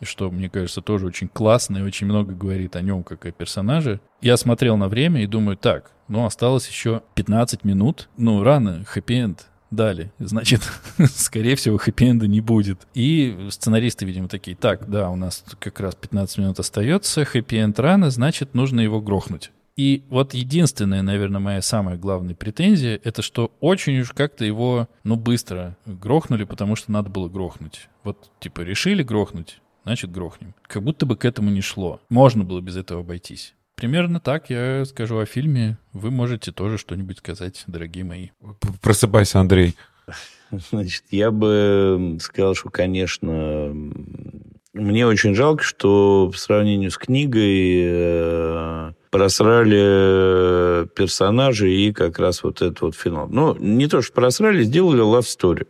что, мне кажется, тоже очень классно и очень много говорит о нем как о персонаже. Я смотрел на время и думаю, так, ну, осталось еще 15 минут, ну, рано, хэппи-энд. дали. Значит, скорее всего, хэппи-энда не будет. И сценаристы, видимо, такие, так, да, у нас как раз 15 минут остается, хэппи-энд рано, значит, нужно его грохнуть. И вот единственная, наверное, моя самая главная претензия, это что очень уж как-то его, ну, быстро грохнули, потому что надо было грохнуть. Вот, типа, решили грохнуть, значит, грохнем. Как будто бы к этому не шло. Можно было без этого обойтись. Примерно так я скажу о фильме. Вы можете тоже что-нибудь сказать, дорогие мои. Просыпайся, Андрей. Значит, я бы сказал, что, конечно, мне очень жалко, что по сравнению с книгой э, просрали персонажи и как раз вот этот вот финал. Ну, не то, что просрали, сделали love story.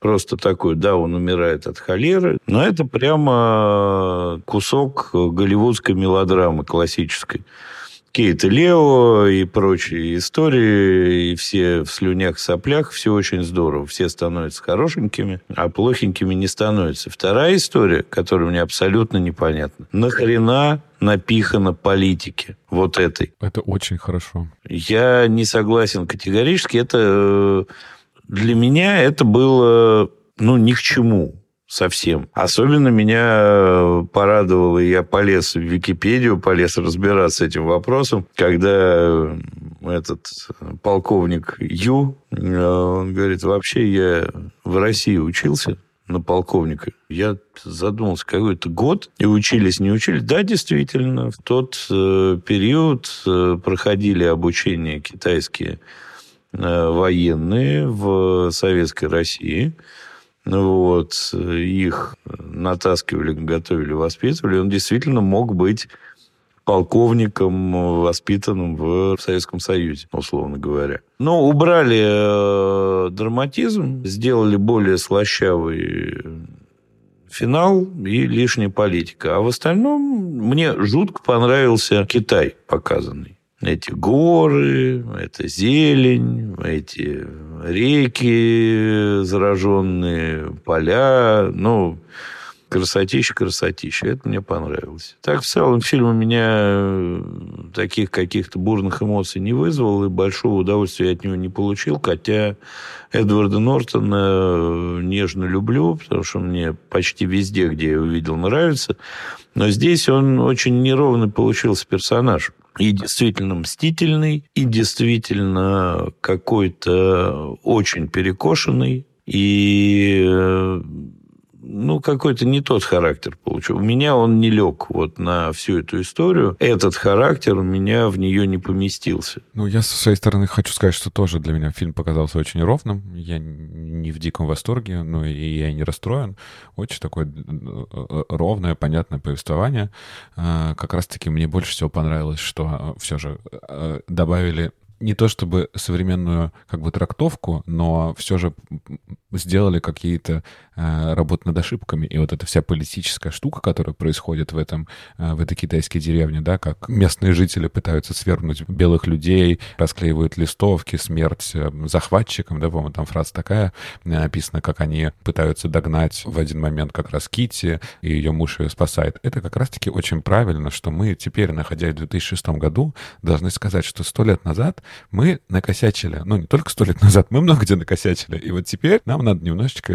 Просто такой, да, он умирает от холеры, но это прямо кусок голливудской мелодрамы классической. Кейт и Лео и прочие истории, и все в слюнях, соплях, все очень здорово. Все становятся хорошенькими, а плохенькими не становятся. Вторая история, которая мне абсолютно непонятна. Нахрена напихано политики вот этой? Это очень хорошо. Я не согласен категорически. Это э, для меня это было ну, ни к чему совсем. Особенно меня э, порадовало, я полез в Википедию, полез разбираться этим вопросом, когда э, этот полковник Ю, э, он говорит, вообще я в России учился, на полковника. Я задумался, какой-то год, и учились, не учились. Да, действительно, в тот э, период э, проходили обучение китайские э, военные в Советской России. Вот, их натаскивали, готовили, воспитывали. Он действительно мог быть полковником, воспитанным в Советском Союзе, условно говоря. Но убрали э, драматизм, сделали более слащавый финал и лишняя политика. А в остальном мне жутко понравился Китай показанный. Эти горы, эта зелень, эти реки зараженные, поля. Ну, красотища, красотища. Это мне понравилось. Так, в целом, фильм у меня э, таких каких-то бурных эмоций не вызвал, и большого удовольствия я от него не получил, хотя Эдварда Нортона э, нежно люблю, потому что мне почти везде, где я его видел, нравится. Но здесь он очень неровно получился персонаж и действительно мстительный, и действительно какой-то очень перекошенный, и э, ну, какой-то не тот характер получил. У меня он не лег вот на всю эту историю. Этот характер у меня в нее не поместился. Ну, я со своей стороны хочу сказать, что тоже для меня фильм показался очень ровным. Я не в диком восторге, но и я не расстроен. Очень такое э, э, ровное, понятное повествование. А, как раз-таки мне больше всего понравилось, что э, все же добавили не то чтобы современную как бы трактовку, но все же сделали какие-то э, работы над ошибками. И вот эта вся политическая штука, которая происходит в, этом, э, в этой китайской деревне, да, как местные жители пытаются свергнуть белых людей, расклеивают листовки, смерть э, захватчикам, да, по-моему, там фраза такая написана, как они пытаются догнать в один момент как раз Кити и ее муж ее спасает. Это как раз-таки очень правильно, что мы теперь, находясь в 2006 году, должны сказать, что сто лет назад мы накосячили. Ну, не только сто лет назад, мы много где накосячили. И вот теперь нам надо немножечко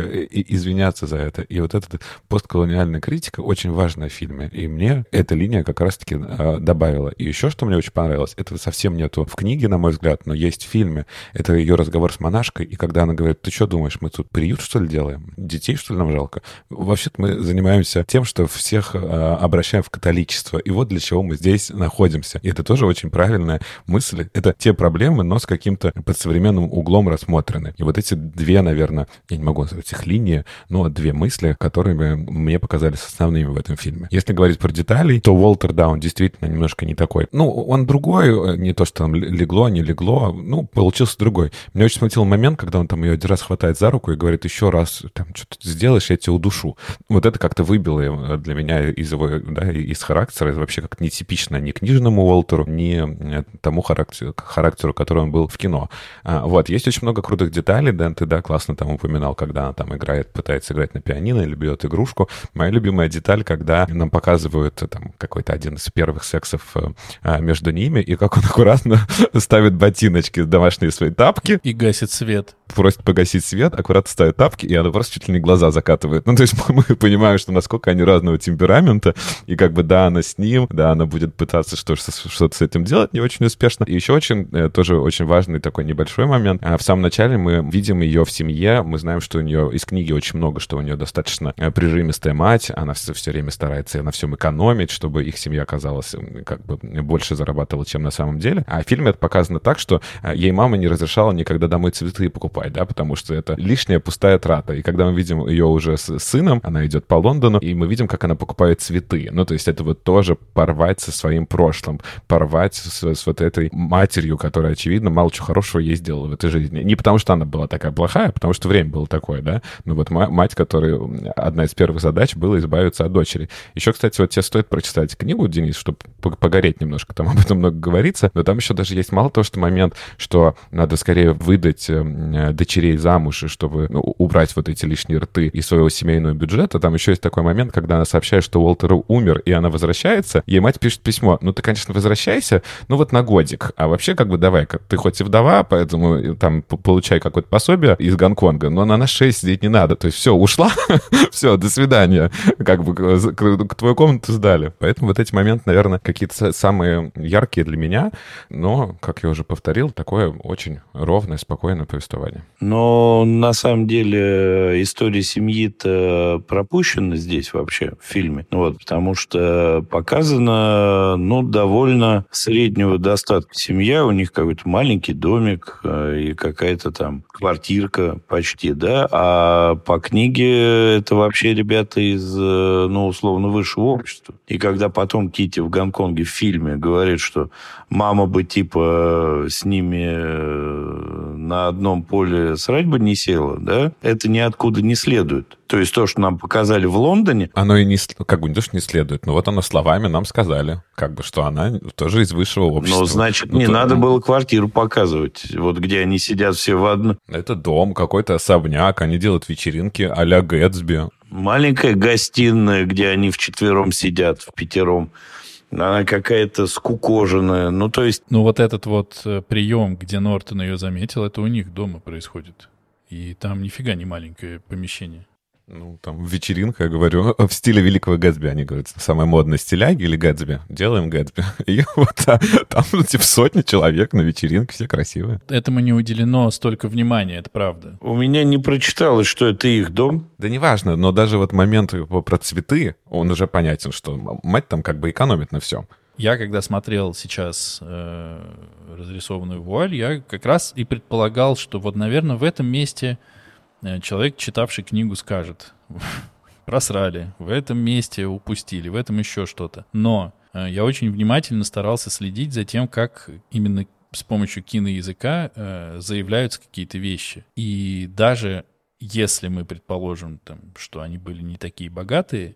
извиняться за это. И вот эта постколониальная критика очень важна в фильме. И мне эта линия как раз-таки э, добавила. И еще что мне очень понравилось, этого совсем нету в книге, на мой взгляд, но есть в фильме. Это ее разговор с монашкой, и когда она говорит, ты что думаешь, мы тут приют, что ли, делаем? Детей, что ли, нам жалко? Вообще-то мы занимаемся тем, что всех э, обращаем в католичество. И вот для чего мы здесь находимся. И это тоже очень правильная мысль. Это те проблемы, но с каким-то под современным углом рассмотрены. И вот эти две, наверное, я не могу назвать их линии, но две мысли, которые мне показались основными в этом фильме. Если говорить про детали, то Уолтер, да, он действительно немножко не такой. Ну, он другой, не то, что там легло, не легло, ну, получился другой. Меня очень смутил момент, когда он там ее один раз хватает за руку и говорит, еще раз там что-то сделаешь, я тебя удушу. Вот это как-то выбило для меня из его, да, из характера, это вообще как-то нетипично ни книжному Уолтеру, ни э, тому характеру, характеру который он был в кино. А, вот, есть очень много крутых деталей, Дэн, ты, да, классно там упоминал, когда она там играет, пытается играть на пианино или бьет игрушку. Моя любимая деталь, когда нам показывают там какой-то один из первых сексов э, а, между ними, и как он аккуратно ставит ботиночки, домашние свои тапки. И гасит свет. Просит погасить свет, аккуратно ставит тапки, и она просто чуть ли не глаза закатывает. Ну, то есть мы понимаем, что насколько они разного темперамента, и как бы, да, она с ним, да, она будет пытаться что-то с этим делать не очень успешно. И еще очень, э, тоже очень важный такой небольшой момент. А, в самом начале мы видим ее в семье, мы знаем, что у нее из книги очень много, что у нее достаточно э, прижимистая мать, она все, все время старается на всем экономить, чтобы их семья оказалась как бы больше зарабатывала, чем на самом деле. А в фильме это показано так, что э, ей мама не разрешала никогда домой цветы покупать, да, потому что это лишняя пустая трата. И когда мы видим ее уже с сыном, она идет по Лондону, и мы видим, как она покупает цветы. Ну, то есть это вот тоже порвать со своим прошлым, порвать с, с вот этой матерью, которая, очевидно, мало чего хорошего ей сделала в этой жизни. Не потому, что она была такая плохая, а потому что время было такое, да. Ну вот мать, которая одна из первых задач была избавиться от дочери. Еще, кстати, вот тебе стоит прочитать книгу, Денис, чтобы погореть немножко, там об этом много говорится, но там еще даже есть мало того, что момент, что надо скорее выдать э, дочерей замуж, чтобы ну, убрать вот эти лишние рты из своего семейного бюджета, там еще есть такой момент, когда она сообщает, что Уолтер умер, и она возвращается, ей мать пишет письмо, ну ты, конечно, возвращайся, ну вот на годик, а вообще как бы давай, ты хоть и вдова, поэтому э, там получай какое-то пособие из Гонконга, но на нас 6 сидеть не надо, то есть все, ушла, все, до свидания, как бы к твою комнату сдали. Поэтому вот эти моменты, наверное, какие-то самые яркие для меня, но, как я уже повторил, такое очень ровное, спокойное повествование. Но на самом деле история семьи-то пропущена здесь вообще в фильме. Вот, потому что показано, ну, довольно среднего достатка семья. У них какой-то маленький домик э, и какая-то там квартирка почти, да. А по книге это вообще ребята из, э, ну, условно, высшего общества. И когда потом Кити в Гонконге в фильме говорит, что мама бы типа с ними э, на одном поле срать бы не села, да, это ниоткуда не следует. То есть то, что нам показали в Лондоне... Оно и не, как бы не то, что не следует, но вот оно словами нам сказали, как бы, что она тоже из высшего общества. Ну, значит, ну, не то... надо было квартиру показывать, вот где они сидят все в одном. Это дом, какой-то особняк, они делают вечеринки а-ля Гэтсби. Маленькая гостиная, где они вчетвером сидят, в пятером она какая-то скукоженная. Ну, то есть... Ну, вот этот вот э, прием, где Нортон ее заметил, это у них дома происходит. И там нифига не маленькое помещение. Ну, там вечеринка, я говорю, в стиле Великого Гэтсби, они говорят, самая модная стиляги или Гэтсби? Делаем Гэтсби. И вот а, там, ну, типа, сотни человек на вечеринке, все красивые. Этому не уделено столько внимания, это правда. У меня не прочиталось, что это их дом. Да неважно, но даже вот момент про цветы, он уже понятен, что мать там как бы экономит на всем. Я, когда смотрел сейчас э, разрисованную вуаль, я как раз и предполагал, что вот, наверное, в этом месте человек, читавший книгу, скажет, просрали, в этом месте упустили, в этом еще что-то. Но э, я очень внимательно старался следить за тем, как именно с помощью киноязыка э, заявляются какие-то вещи. И даже если мы предположим, там, что они были не такие богатые,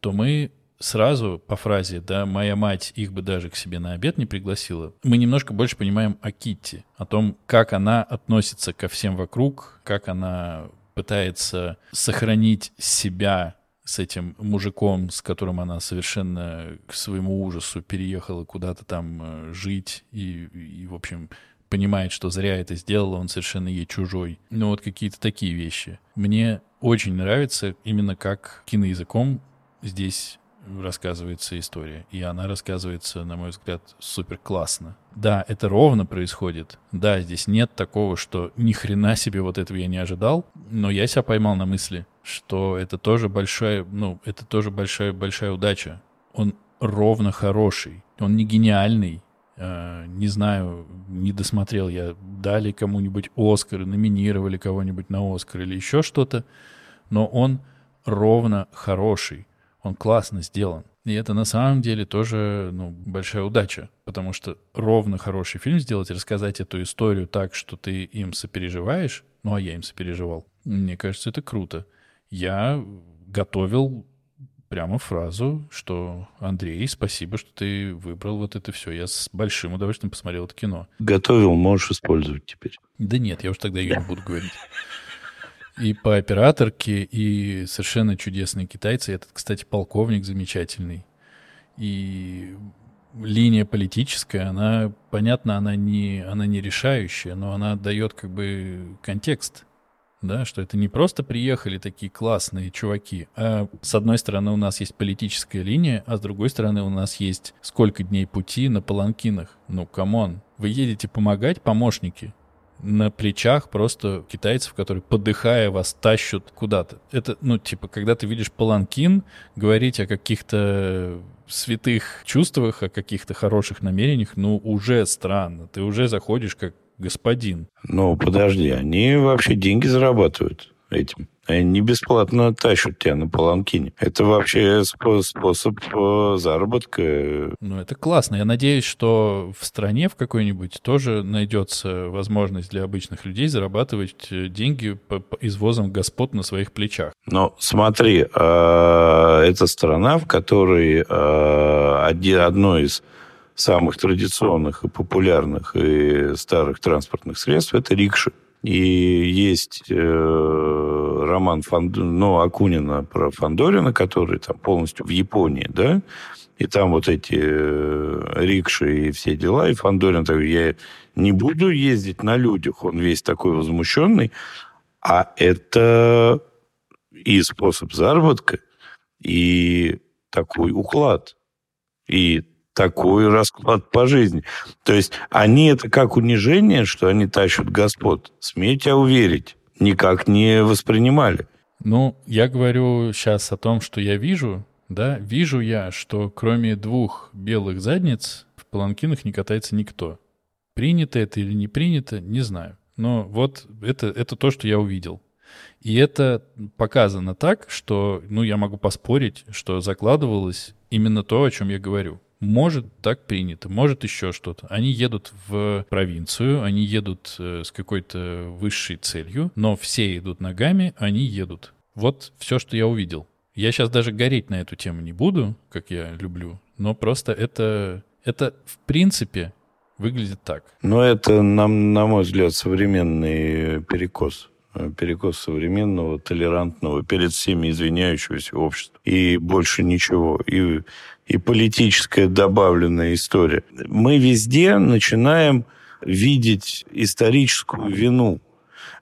то мы сразу по фразе, да, моя мать их бы даже к себе на обед не пригласила, мы немножко больше понимаем о Китти, о том, как она относится ко всем вокруг, как она пытается сохранить себя с этим мужиком, с которым она совершенно к своему ужасу переехала куда-то там э, жить и, и в общем, понимает, что зря это сделала, он совершенно ей чужой. Ну вот какие-то такие вещи. Мне очень нравится именно как киноязыком здесь рассказывается история. И она рассказывается, на мой взгляд, супер классно. Да, это ровно происходит. Да, здесь нет такого, что ни хрена себе вот этого я не ожидал. Но я себя поймал на мысли, что это тоже большая, ну, это тоже большая, большая удача. Он ровно хороший. Он не гениальный. Э, не знаю, не досмотрел я, дали кому-нибудь Оскар, номинировали кого-нибудь на Оскар или еще что-то. Но он ровно хороший он классно сделан. И это на самом деле тоже ну, большая удача, потому что ровно хороший фильм сделать, рассказать эту историю так, что ты им сопереживаешь, ну а я им сопереживал, мне кажется, это круто. Я готовил прямо фразу, что Андрей, спасибо, что ты выбрал вот это все. Я с большим удовольствием посмотрел это кино. Готовил, можешь использовать теперь. Да нет, я уж тогда ее не буду говорить. И по операторке, и совершенно чудесные китайцы. Этот, кстати, полковник замечательный. И линия политическая, она, понятно, она не, она не решающая, но она дает как бы контекст да, что это не просто приехали такие классные чуваки, а с одной стороны у нас есть политическая линия, а с другой стороны у нас есть сколько дней пути на паланкинах. Ну, come on, вы едете помогать, помощники, на плечах просто китайцев, которые, подыхая, вас тащут куда-то. Это, ну, типа, когда ты видишь паланкин, говорить о каких-то святых чувствах, о каких-то хороших намерениях, ну, уже странно. Ты уже заходишь как господин. Ну, подожди, они вообще деньги зарабатывают этим. Они не бесплатно тащат тебя на паланкине. Это вообще способ э, заработка. Ну, это классно. Я надеюсь, что в стране в какой-нибудь тоже найдется возможность для обычных людей зарабатывать э, деньги по извозом господ на своих плечах. Но смотри, э, это страна, в которой одно из самых традиционных и популярных и старых транспортных средств это рикши. И есть э, роман Фанд... ну, Акунина про Фандорина, который там полностью в Японии, да, и там вот эти э, рикши и все дела, и Фандорин такой, я не буду ездить на людях, он весь такой возмущенный, а это и способ заработка, и такой уклад, и такой расклад по жизни. То есть они это как унижение, что они тащат господ, смею тебя уверить, никак не воспринимали. Ну, я говорю сейчас о том, что я вижу, да, вижу я, что кроме двух белых задниц в паланкинах не катается никто. Принято это или не принято, не знаю. Но вот это, это то, что я увидел. И это показано так, что, ну, я могу поспорить, что закладывалось именно то, о чем я говорю. Может, так принято, может еще что-то. Они едут в провинцию, они едут э, с какой-то высшей целью, но все идут ногами, они едут. Вот все, что я увидел. Я сейчас даже гореть на эту тему не буду, как я люблю, но просто это, это в принципе выглядит так. Но это, на, на мой взгляд, современный перекос перекос современного, толерантного, перед всеми извиняющегося общества. И больше ничего. И и политическая добавленная история. Мы везде начинаем видеть историческую вину.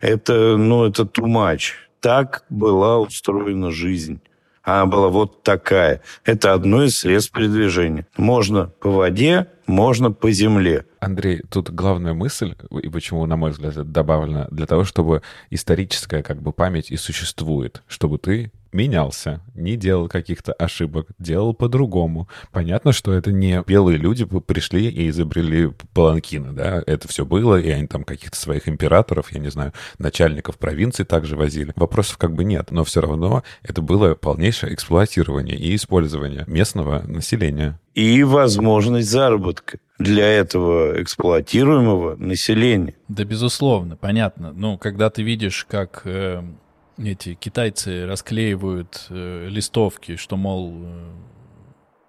Это, ну, это much. Так была устроена жизнь. Она была вот такая. Это одно из средств передвижения. Можно по воде, можно по земле. Андрей, тут главная мысль, и почему, на мой взгляд, это добавлено, для того, чтобы историческая как бы память и существует, чтобы ты менялся, не делал каких-то ошибок, делал по-другому. Понятно, что это не белые люди пришли и изобрели паланкины, да, это все было, и они там каких-то своих императоров, я не знаю, начальников провинций также возили. Вопросов как бы нет, но все равно это было полнейшее эксплуатирование и использование местного населения. И возможность заработка для этого эксплуатируемого населения. Да, безусловно, понятно. Ну, когда ты видишь, как э, эти китайцы расклеивают э, листовки, что, мол, э,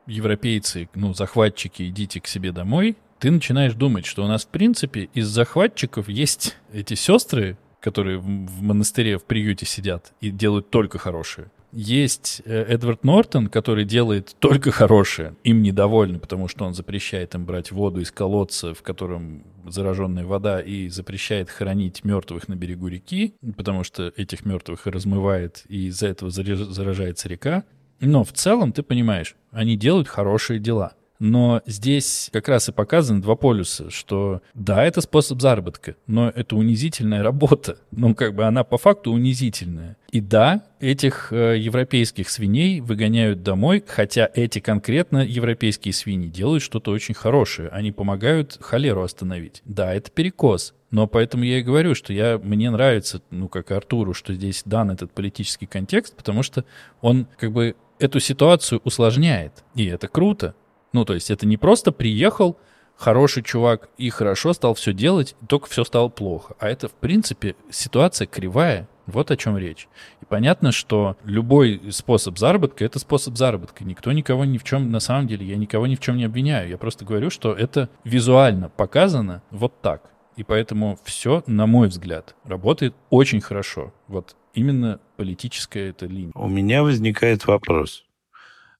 европейцы, ну, захватчики, идите к себе домой, ты начинаешь думать, что у нас, в принципе, из захватчиков есть эти сестры, которые в, монастыре, в приюте сидят и делают только хорошие. Есть э, Эдвард Нортон, который делает только хорошее. Им недовольны, потому что он запрещает им брать воду из колодца, в котором зараженная вода, и запрещает хранить мертвых на берегу реки, потому что этих мертвых размывает, и из-за этого заражается река. Но в целом, ты понимаешь, они делают хорошие дела. Но здесь как раз и показаны два полюса, что да, это способ заработка, но это унизительная работа. Ну, как бы она по факту унизительная. И да, этих э, европейских свиней выгоняют домой, хотя эти конкретно европейские свиньи делают что-то очень хорошее. Они помогают холеру остановить. Да, это перекос. Но поэтому я и говорю, что я, мне нравится, ну, как Артуру, что здесь дан этот политический контекст, потому что он как бы эту ситуацию усложняет. И это круто. Ну, то есть это не просто приехал, хороший чувак и хорошо стал все делать, только все стало плохо. А это, в принципе, ситуация кривая. Вот о чем речь. И понятно, что любой способ заработка — это способ заработка. Никто никого ни в чем, на самом деле, я никого ни в чем не обвиняю. Я просто говорю, что это визуально показано вот так. И поэтому все, на мой взгляд, работает очень хорошо. Вот именно политическая эта линия. У меня возникает вопрос.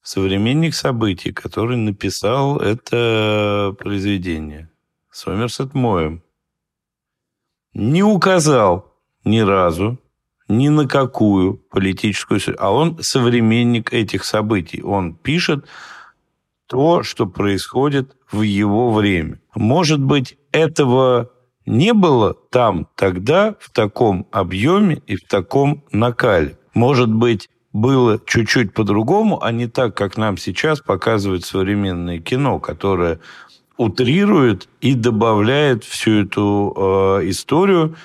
Современник событий, который написал это произведение, Сомерсет Моем, не указал ни разу ни на какую политическую... А он современник этих событий. Он пишет то, что происходит в его время. Может быть, этого не было там тогда в таком объеме и в таком накале. Может быть, было чуть-чуть по-другому, а не так, как нам сейчас показывает современное кино, которое утрирует и добавляет всю эту э, историю,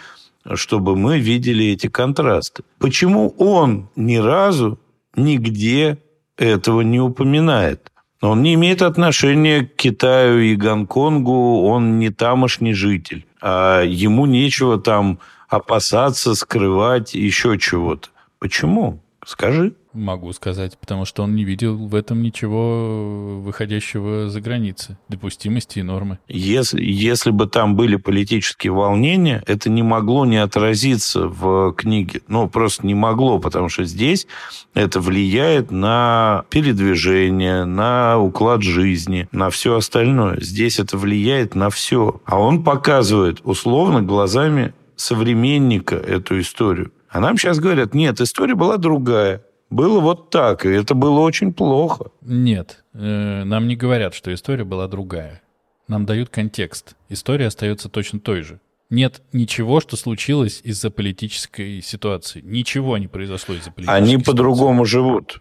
чтобы мы видели эти контрасты. Почему он ни разу нигде этого не упоминает? Он не имеет отношения к Китаю и Гонконгу, он не тамошний житель. А ему нечего там опасаться, скрывать, еще чего-то. Почему? Скажи. Могу сказать, потому что он не видел в этом ничего выходящего за границы допустимости и нормы. Если, если бы там были политические волнения, это не могло не отразиться в книге. Ну, просто не могло, потому что здесь это влияет на передвижение, на уклад жизни, на все остальное. Здесь это влияет на все. А он показывает условно глазами современника эту историю. А нам сейчас говорят, нет, история была другая. Было вот так, и это было очень плохо. Нет, э, нам не говорят, что история была другая. Нам дают контекст. История остается точно той же. Нет ничего, что случилось из-за политической ситуации. Ничего не произошло из-за политической Они ситуации. по-другому живут.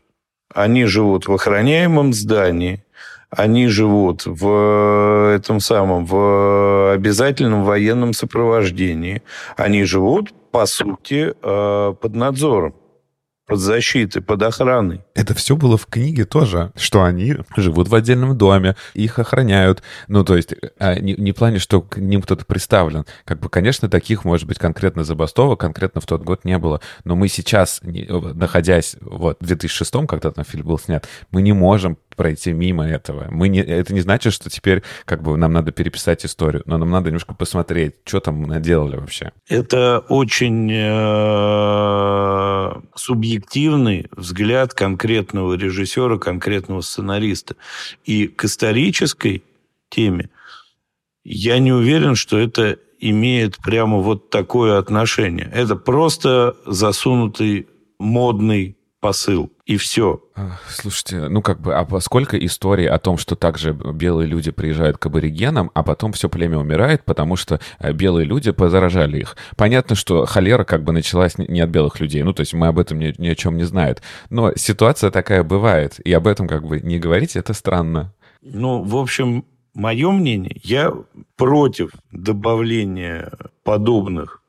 Они живут в охраняемом здании, они живут в этом самом, в обязательном военном сопровождении. Они живут, по сути, э, под надзором под защитой, под охраной. Это все было в книге тоже, что они живут в отдельном доме, их охраняют. Ну, то есть, а, не, не в плане, что к ним кто-то представлен. Как бы, конечно, таких, может быть, конкретно забастовок конкретно в тот год не было. Но мы сейчас, находясь вот в 2006, когда там фильм был снят, мы не можем пройти мимо этого. Мы не, это не значит, что теперь как бы нам надо переписать историю, но нам надо немножко посмотреть, что там наделали вообще. Это очень э, субъективный взгляд конкретного режиссера, конкретного сценариста. И к исторической теме я не уверен, что это имеет прямо вот такое отношение. Это просто засунутый модный посыл. И все. Слушайте, ну как бы, а сколько историй о том, что также белые люди приезжают к аборигенам, а потом все племя умирает, потому что э, белые люди позаражали их. Понятно, что холера как бы началась не от белых людей, ну то есть мы об этом ни, ни о чем не знают. Но ситуация такая бывает, и об этом как бы не говорить, это странно. Ну, в общем, мое мнение, я против добавления подобных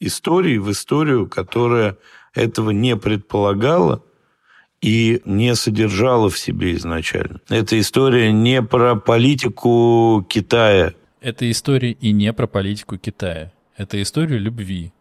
историй в историю, которая этого не предполагала и не содержала в себе изначально. Эта история не про политику Китая. Это история и не про политику Китая. Это история любви,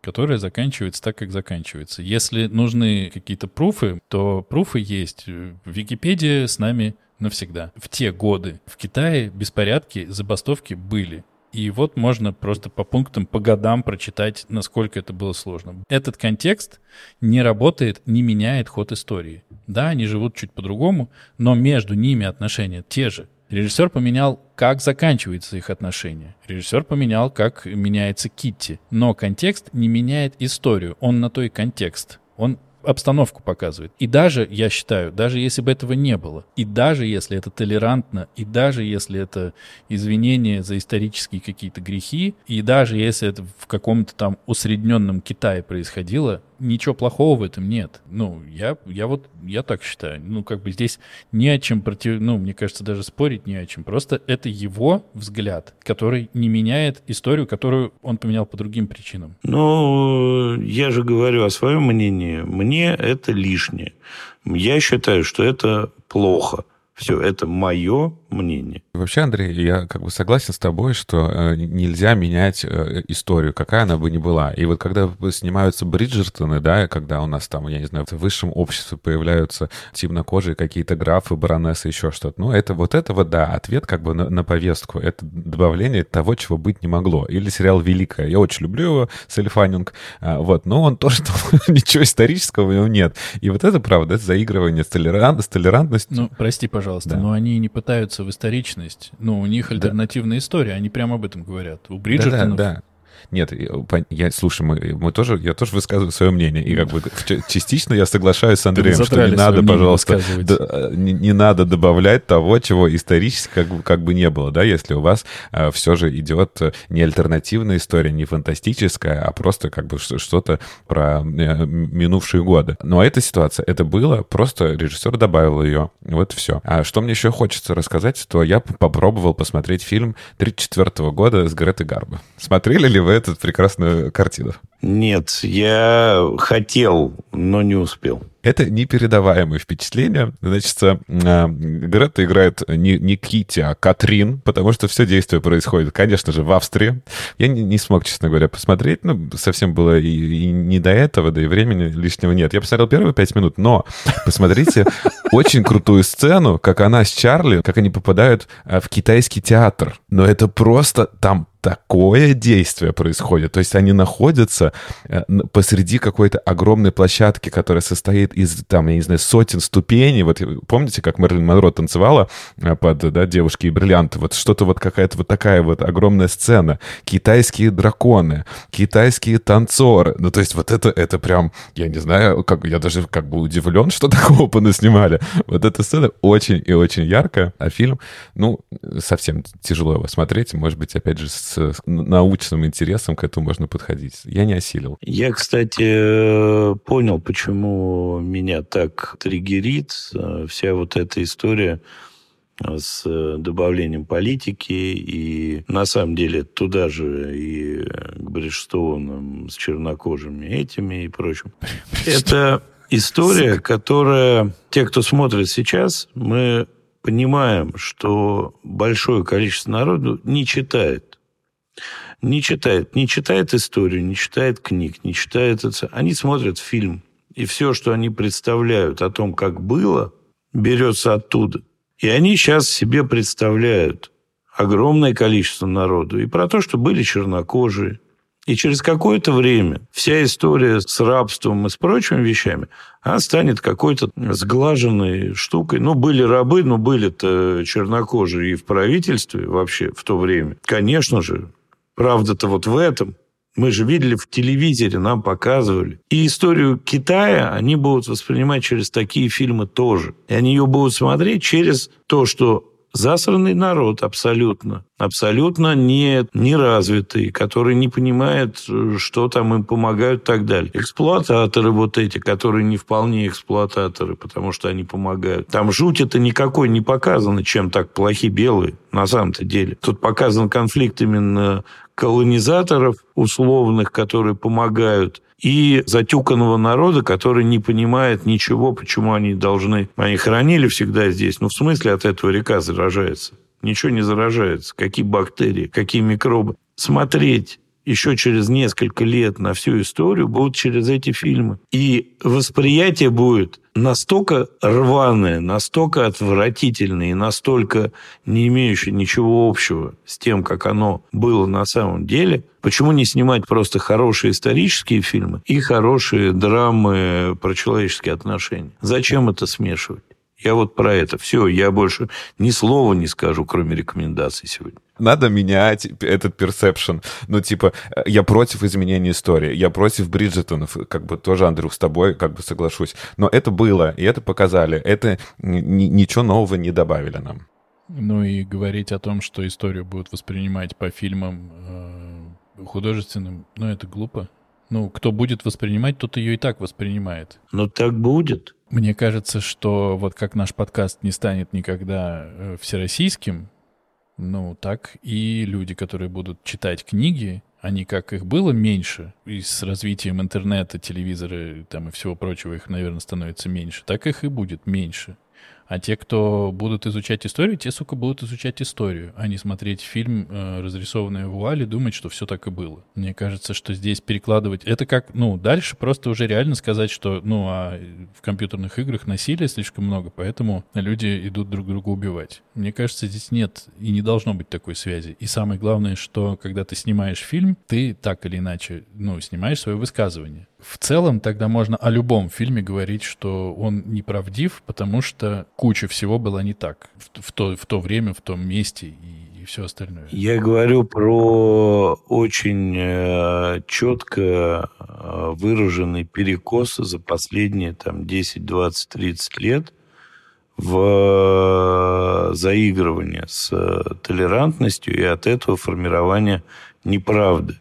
которая заканчивается так, как заканчивается. Если нужны какие-то пруфы, то пруфы есть. Википедия с нами навсегда. В те годы в Китае беспорядки, забастовки были. И вот можно просто по пунктам, по годам прочитать, насколько это было сложно. Этот контекст не работает, не меняет ход истории. Да, они живут чуть по-другому, но между ними отношения те же. Режиссер поменял, как заканчиваются их отношения. Режиссер поменял, как меняется Китти. Но контекст не меняет историю. Он на то и контекст. Он обстановку показывает. И даже, я считаю, даже если бы этого не было, и даже если это толерантно, и даже если это извинение за исторические какие-то грехи, и даже если это в каком-то там усредненном Китае происходило, ничего плохого в этом нет. Ну, я, я вот, я так считаю. Ну, как бы здесь не о чем против, ну, мне кажется, даже спорить не о чем. Просто это его взгляд, который не меняет историю, которую он поменял по другим причинам. Ну, я же говорю о своем мнении. Мне это лишнее. Я считаю, что это плохо Все, это мое мнение. Вообще, Андрей, я как бы согласен с тобой, что э, нельзя менять э, историю, какая она бы ни была. И вот когда снимаются Бриджертоны, да, когда у нас там, я не знаю, в высшем обществе появляются темнокожие какие-то графы, баронессы, еще что-то, ну, это вот это вот, да, ответ как бы на, на повестку. Это добавление того, чего быть не могло. Или сериал «Великая». Я очень люблю его, Сальфанинг, а, вот, но он тоже там ничего исторического в нем нет. И вот это, правда, это заигрывание с, толерант, с толерантностью. Ну, прости, пожалуйста пожалуйста, да. но они не пытаются в историчность. Ну, у них альтернативная да. история, они прямо об этом говорят. У Бриджертонов... Да, да, да. Нет, я, слушай, мы, мы тоже, я тоже высказываю свое мнение. И как бы частично я соглашаюсь с Андреем, что не надо, пожалуйста, д, не, не надо добавлять того, чего исторически как бы, как бы не было, да, если у вас а, все же идет не альтернативная история, не фантастическая, а просто как бы что-то про э, минувшие годы. Но эта ситуация, это было, просто режиссер добавил ее. Вот все. А что мне еще хочется рассказать, то я попробовал посмотреть фильм 34 года с Гретой Гарбо. Смотрели ли вы эту прекрасную картину? Нет, я хотел, но не успел. Это непередаваемое впечатление. Значит, э, Грета играет не, не Кити, а Катрин, потому что все действие происходит, конечно же, в Австрии. Я не, не смог, честно говоря, посмотреть. Ну, совсем было и, и не до этого, да и времени лишнего нет. Я посмотрел первые пять минут, но посмотрите очень крутую сцену, как она с Чарли, как они попадают э, в китайский театр. Но это просто там такое действие происходит. То есть они находятся э, посреди какой-то огромной площадки, которая состоит из, там, я не знаю, сотен ступеней. Вот помните, как Мерлин Монро танцевала э, под, да, «Девушки и бриллианты»? Вот что-то вот какая-то вот такая вот огромная сцена. Китайские драконы, китайские танцоры. Ну, то есть вот это, это прям, я не знаю, как, я даже как бы удивлен, что такого понаснимали. Вот эта сцена очень и очень яркая, а фильм, ну, совсем тяжело его смотреть. Может быть, опять же, с с научным интересом к этому можно подходить. Я не осилил. Я, кстати, понял, почему меня так триггерит э, вся вот эта история с добавлением политики, и на самом деле туда же и к Бриджстоунам с чернокожими этими и прочим. Это история, которая... Те, кто смотрит сейчас, мы понимаем, что большое количество народу не читает не читает, не читает историю, не читает книг, не читает это. Они смотрят фильм. И все, что они представляют о том, как было, берется оттуда. И они сейчас себе представляют огромное количество народу. И про то, что были чернокожие. И через какое-то время вся история с рабством и с прочими вещами, она станет какой-то сглаженной штукой. Ну, были рабы, но были-то чернокожие и в правительстве вообще в то время. Конечно же, Правда-то вот в этом. Мы же видели в телевизоре, нам показывали. И историю Китая они будут воспринимать через такие фильмы тоже. И они ее будут смотреть через то, что засранный народ абсолютно, абсолютно не, неразвитый, который не понимает, что там им помогают и так далее. Эксплуататоры вот эти, которые не вполне эксплуататоры, потому что они помогают. Там жуть это никакой не показано, чем так плохи белые на самом-то деле. Тут показан конфликт именно колонизаторов условных, которые помогают, и затюканного народа, который не понимает ничего, почему они должны... Они хранили всегда здесь. Ну, в смысле от этого река заражается? Ничего не заражается. Какие бактерии, какие микробы? Смотреть еще через несколько лет на всю историю будут через эти фильмы. И восприятие будет настолько рваное, настолько отвратительное и настолько не имеющее ничего общего с тем, как оно было на самом деле. Почему не снимать просто хорошие исторические фильмы и хорошие драмы про человеческие отношения? Зачем это смешивать? Я вот про это. Все, я больше ни слова не скажу, кроме рекомендаций сегодня. Надо менять этот персепшн. Ну, типа, я против изменения истории, я против Бриджетонов, как бы тоже, Андрюх, с тобой как бы соглашусь. Но это было, и это показали. Это ничего нового не добавили нам. Ну и говорить о том, что историю будут воспринимать по фильмам э, художественным, ну это глупо. Ну, кто будет воспринимать, тот ее и так воспринимает. Но так будет. Мне кажется, что вот как наш подкаст не станет никогда э, всероссийским, ну, так и люди, которые будут читать книги, они как их было меньше, и с развитием интернета, телевизора там, и всего прочего их, наверное, становится меньше, так их и будет меньше. А те, кто будут изучать историю, те, сука, будут изучать историю, а не смотреть фильм, э, разрисованный в вуале, думать, что все так и было. Мне кажется, что здесь перекладывать... Это как, ну, дальше просто уже реально сказать, что, ну, а в компьютерных играх насилия слишком много, поэтому люди идут друг друга убивать. Мне кажется, здесь нет и не должно быть такой связи. И самое главное, что когда ты снимаешь фильм, ты так или иначе, ну, снимаешь свое высказывание в целом тогда можно о любом фильме говорить, что он неправдив, потому что куча всего была не так в, в, то, в то время, в том месте и, и все остальное. Я говорю про очень э, четко э, выраженный перекос за последние там 10, 20, 30 лет в э, заигрывание с толерантностью и от этого формирование неправды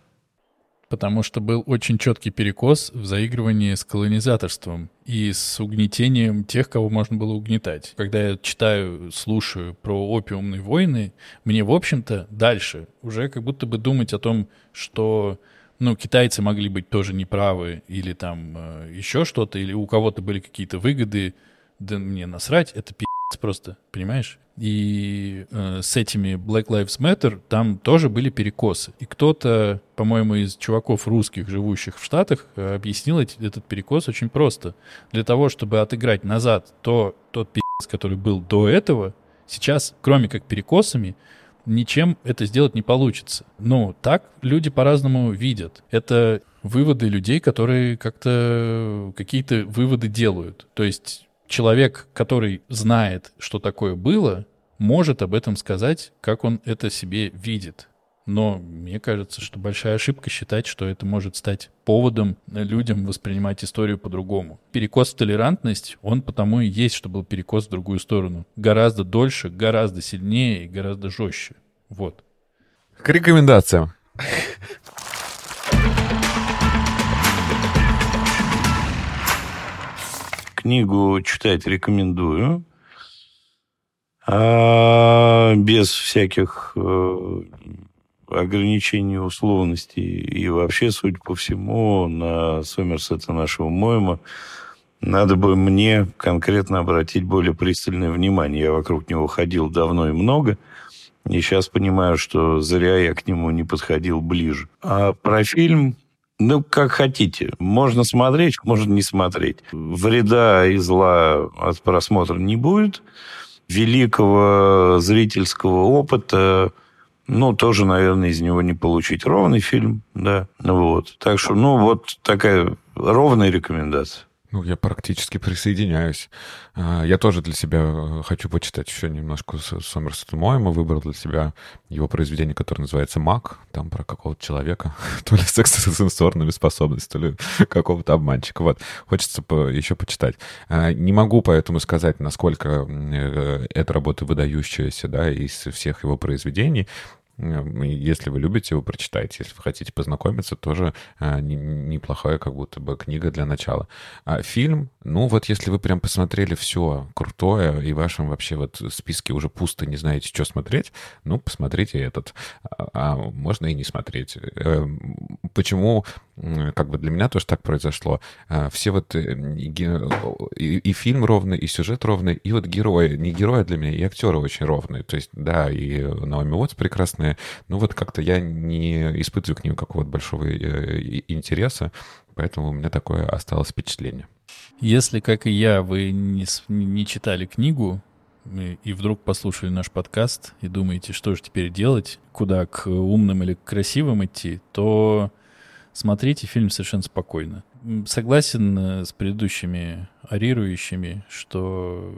потому что был очень четкий перекос в заигрывании с колонизаторством и с угнетением тех, кого можно было угнетать. Когда я читаю, слушаю про опиумные войны, мне, в общем-то, дальше уже как будто бы думать о том, что ну, китайцы могли быть тоже неправы, или там э, еще что-то, или у кого-то были какие-то выгоды, да мне насрать, это пи*** просто, понимаешь? И э, с этими Black Lives Matter там тоже были перекосы. И кто-то, по-моему, из чуваков русских, живущих в Штатах, э, объяснил эти, этот перекос очень просто. Для того, чтобы отыграть назад то, тот пи***ц, который был до этого, сейчас, кроме как перекосами, ничем это сделать не получится. Ну, так люди по-разному видят. Это выводы людей, которые как-то какие-то выводы делают. То есть человек, который знает, что такое было, может об этом сказать, как он это себе видит. Но мне кажется, что большая ошибка считать, что это может стать поводом людям воспринимать историю по-другому. Перекос в толерантность, он потому и есть, что был перекос в другую сторону. Гораздо дольше, гораздо сильнее и гораздо жестче. Вот. К рекомендациям. Книгу читать рекомендую. А без всяких э, ограничений, условностей. И вообще, судя по всему, на Сомерсета нашего Моема надо бы мне конкретно обратить более пристальное внимание. Я вокруг него ходил давно и много. И сейчас понимаю, что зря я к нему не подходил ближе. А про фильм ну, как хотите. Можно смотреть, можно не смотреть. Вреда и зла от просмотра не будет. Великого зрительского опыта, ну, тоже, наверное, из него не получить. Ровный фильм, да. Вот. Так что, ну, вот такая ровная рекомендация. Ну, я практически присоединяюсь. А, я тоже для себя э, хочу почитать еще немножко Сомерсета Моэма. Выбрал для себя его произведение, которое называется «Маг». Там про какого-то человека, то ли с экстрасенсорными способностями, то ли какого-то обманщика. Вот. Хочется еще почитать. А, не могу поэтому сказать, насколько э, эта работа выдающаяся да, из всех его произведений. Если вы любите его, прочитайте. Если вы хотите познакомиться, тоже а, неплохая как будто бы книга для начала. А фильм, ну вот если вы прям посмотрели все крутое, и в вашем вообще вот списке уже пусто, не знаете, что смотреть, ну, посмотрите этот. А, а можно и не смотреть. Эм, почему, как бы для меня тоже так произошло. А, все вот э, и, и фильм ровный, и сюжет ровный, и вот герои. Не герои для меня, и актеры очень ровные. То есть, да, и Наоми Уотс прекрасная. Ну вот как-то я не испытываю к ним какого-то большого э, интереса, поэтому у меня такое осталось впечатление. Если, как и я, вы не, не читали книгу, и вдруг послушали наш подкаст и думаете, что же теперь делать, куда к умным или к красивым идти, то смотрите фильм совершенно спокойно. Согласен э, с предыдущими арирующими, что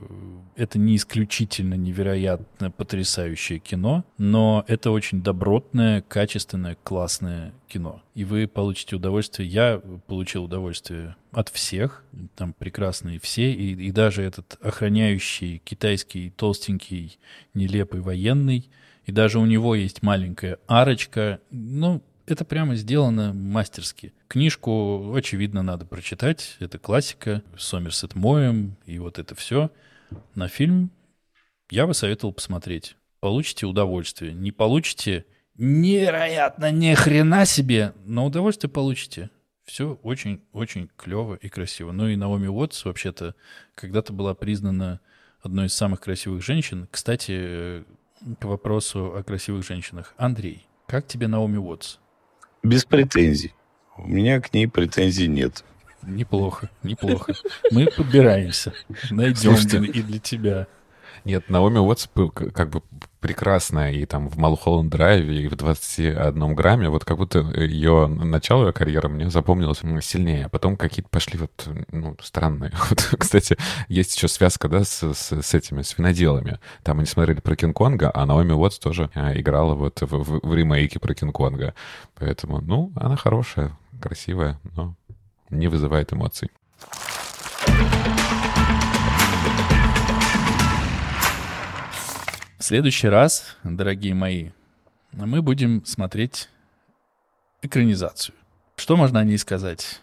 это не исключительно невероятно потрясающее кино, но это очень добротное, качественное, классное кино. И вы получите удовольствие. Я получил удовольствие от всех. Там прекрасные все. И, и даже этот охраняющий китайский толстенький нелепый военный. И даже у него есть маленькая арочка. Ну, это прямо сделано мастерски. Книжку, очевидно, надо прочитать. Это классика. Сомерсет Моем и вот это все. На фильм я бы советовал посмотреть. Получите удовольствие. Не получите невероятно ни хрена себе, но удовольствие получите. Все очень-очень клево и красиво. Ну и Наоми Уотс вообще-то когда-то была признана одной из самых красивых женщин. Кстати, э, к вопросу о красивых женщинах. Андрей, как тебе Наоми Уотс? Без претензий. У меня к ней претензий нет. Неплохо, неплохо. Мы подбираемся. Найдем Слушайте. и для тебя. Нет, Наоми Уотс как бы прекрасная и там в Малхолланд Драйве, и в 21 грамме. Вот как будто ее начало ее карьеры мне запомнилось сильнее. А потом какие-то пошли вот, ну, странные. Вот, кстати, есть еще связка, да, с, с, с этими, с виноделами. Там они смотрели про Кинг-Конга, а Наоми Уотс тоже а, играла вот в, в- в ремейке про Кинг-Конга. Поэтому, ну, она хорошая, красивая, но не вызывает эмоций. Следующий раз, дорогие мои, мы будем смотреть экранизацию. Что можно о ней сказать?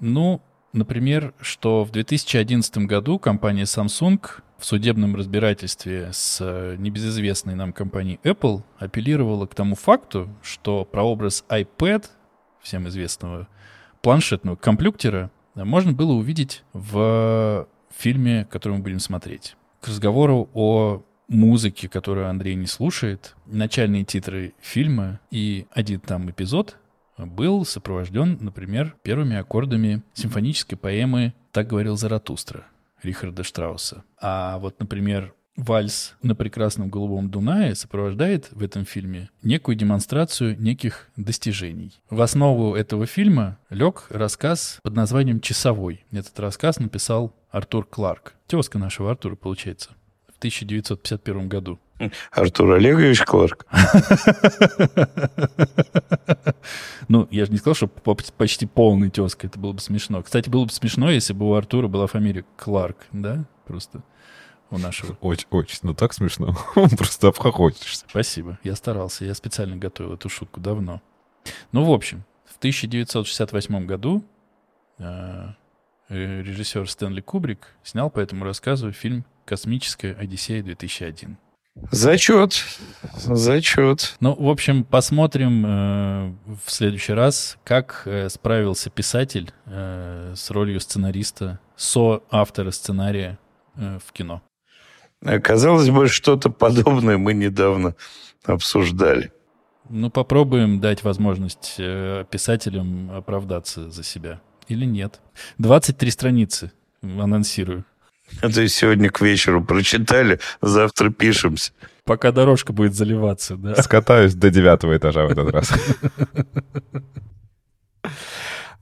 Ну, например, что в 2011 году компания Samsung в судебном разбирательстве с э, небезызвестной нам компанией Apple апеллировала к тому факту, что прообраз iPad, всем известного планшетного компьютера, можно было увидеть в фильме, который мы будем смотреть. К разговору о музыке, которую Андрей не слушает, начальные титры фильма и один там эпизод был сопровожден, например, первыми аккордами симфонической поэмы «Так говорил Заратустра» Рихарда Штрауса. А вот, например, вальс на прекрасном голубом Дунае сопровождает в этом фильме некую демонстрацию неких достижений. В основу этого фильма лег рассказ под названием «Часовой». Этот рассказ написал Артур Кларк. Тезка нашего Артура, получается, 1951 году. Артур Олегович Кларк. Ну, я же не сказал, что по- почти полный тезка. Это было бы смешно. Кстати, было бы смешно, если бы у Артура была фамилия Кларк, да? Просто у нашего. Очень, очень, ну так смешно. Просто обхохочешься. Спасибо. Я старался. Я специально готовил эту шутку давно. Ну, в общем, в 1968 году э, режиссер Стэнли Кубрик снял по этому рассказу фильм «Космическая Одиссея-2001». Зачет. Зачет. Ну, в общем, посмотрим э, в следующий раз, как э, справился писатель э, с ролью сценариста, со-автора сценария э, в кино. Казалось бы, что-то подобное мы недавно обсуждали. Ну, попробуем дать возможность э, писателям оправдаться за себя. Или нет. 23 страницы анонсирую. Это сегодня к вечеру прочитали, завтра пишемся. Пока дорожка будет заливаться, да. Скатаюсь до девятого этажа в этот раз.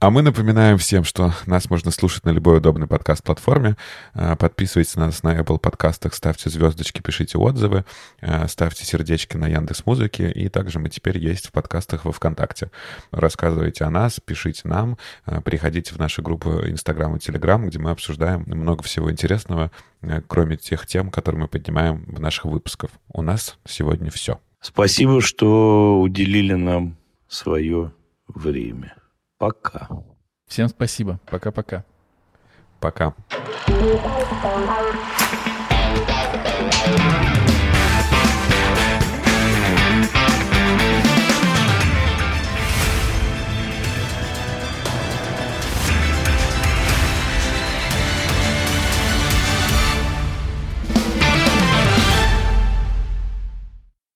А мы напоминаем всем, что нас можно слушать на любой удобной подкаст-платформе. А, Подписывайтесь на нас на Apple подкастах, ставьте звездочки, пишите отзывы, а, ставьте сердечки на Яндекс Музыке, и также мы теперь есть в подкастах во ВКонтакте. Рассказывайте о нас, пишите нам, а, приходите в наши группы Инстаграм и Телеграм, где мы обсуждаем много всего интересного, кроме тех тем, которые мы поднимаем в наших выпусках. У нас сегодня все. Спасибо, что уделили нам свое время. Пока. Всем спасибо. Пока-пока. Пока. Thank you.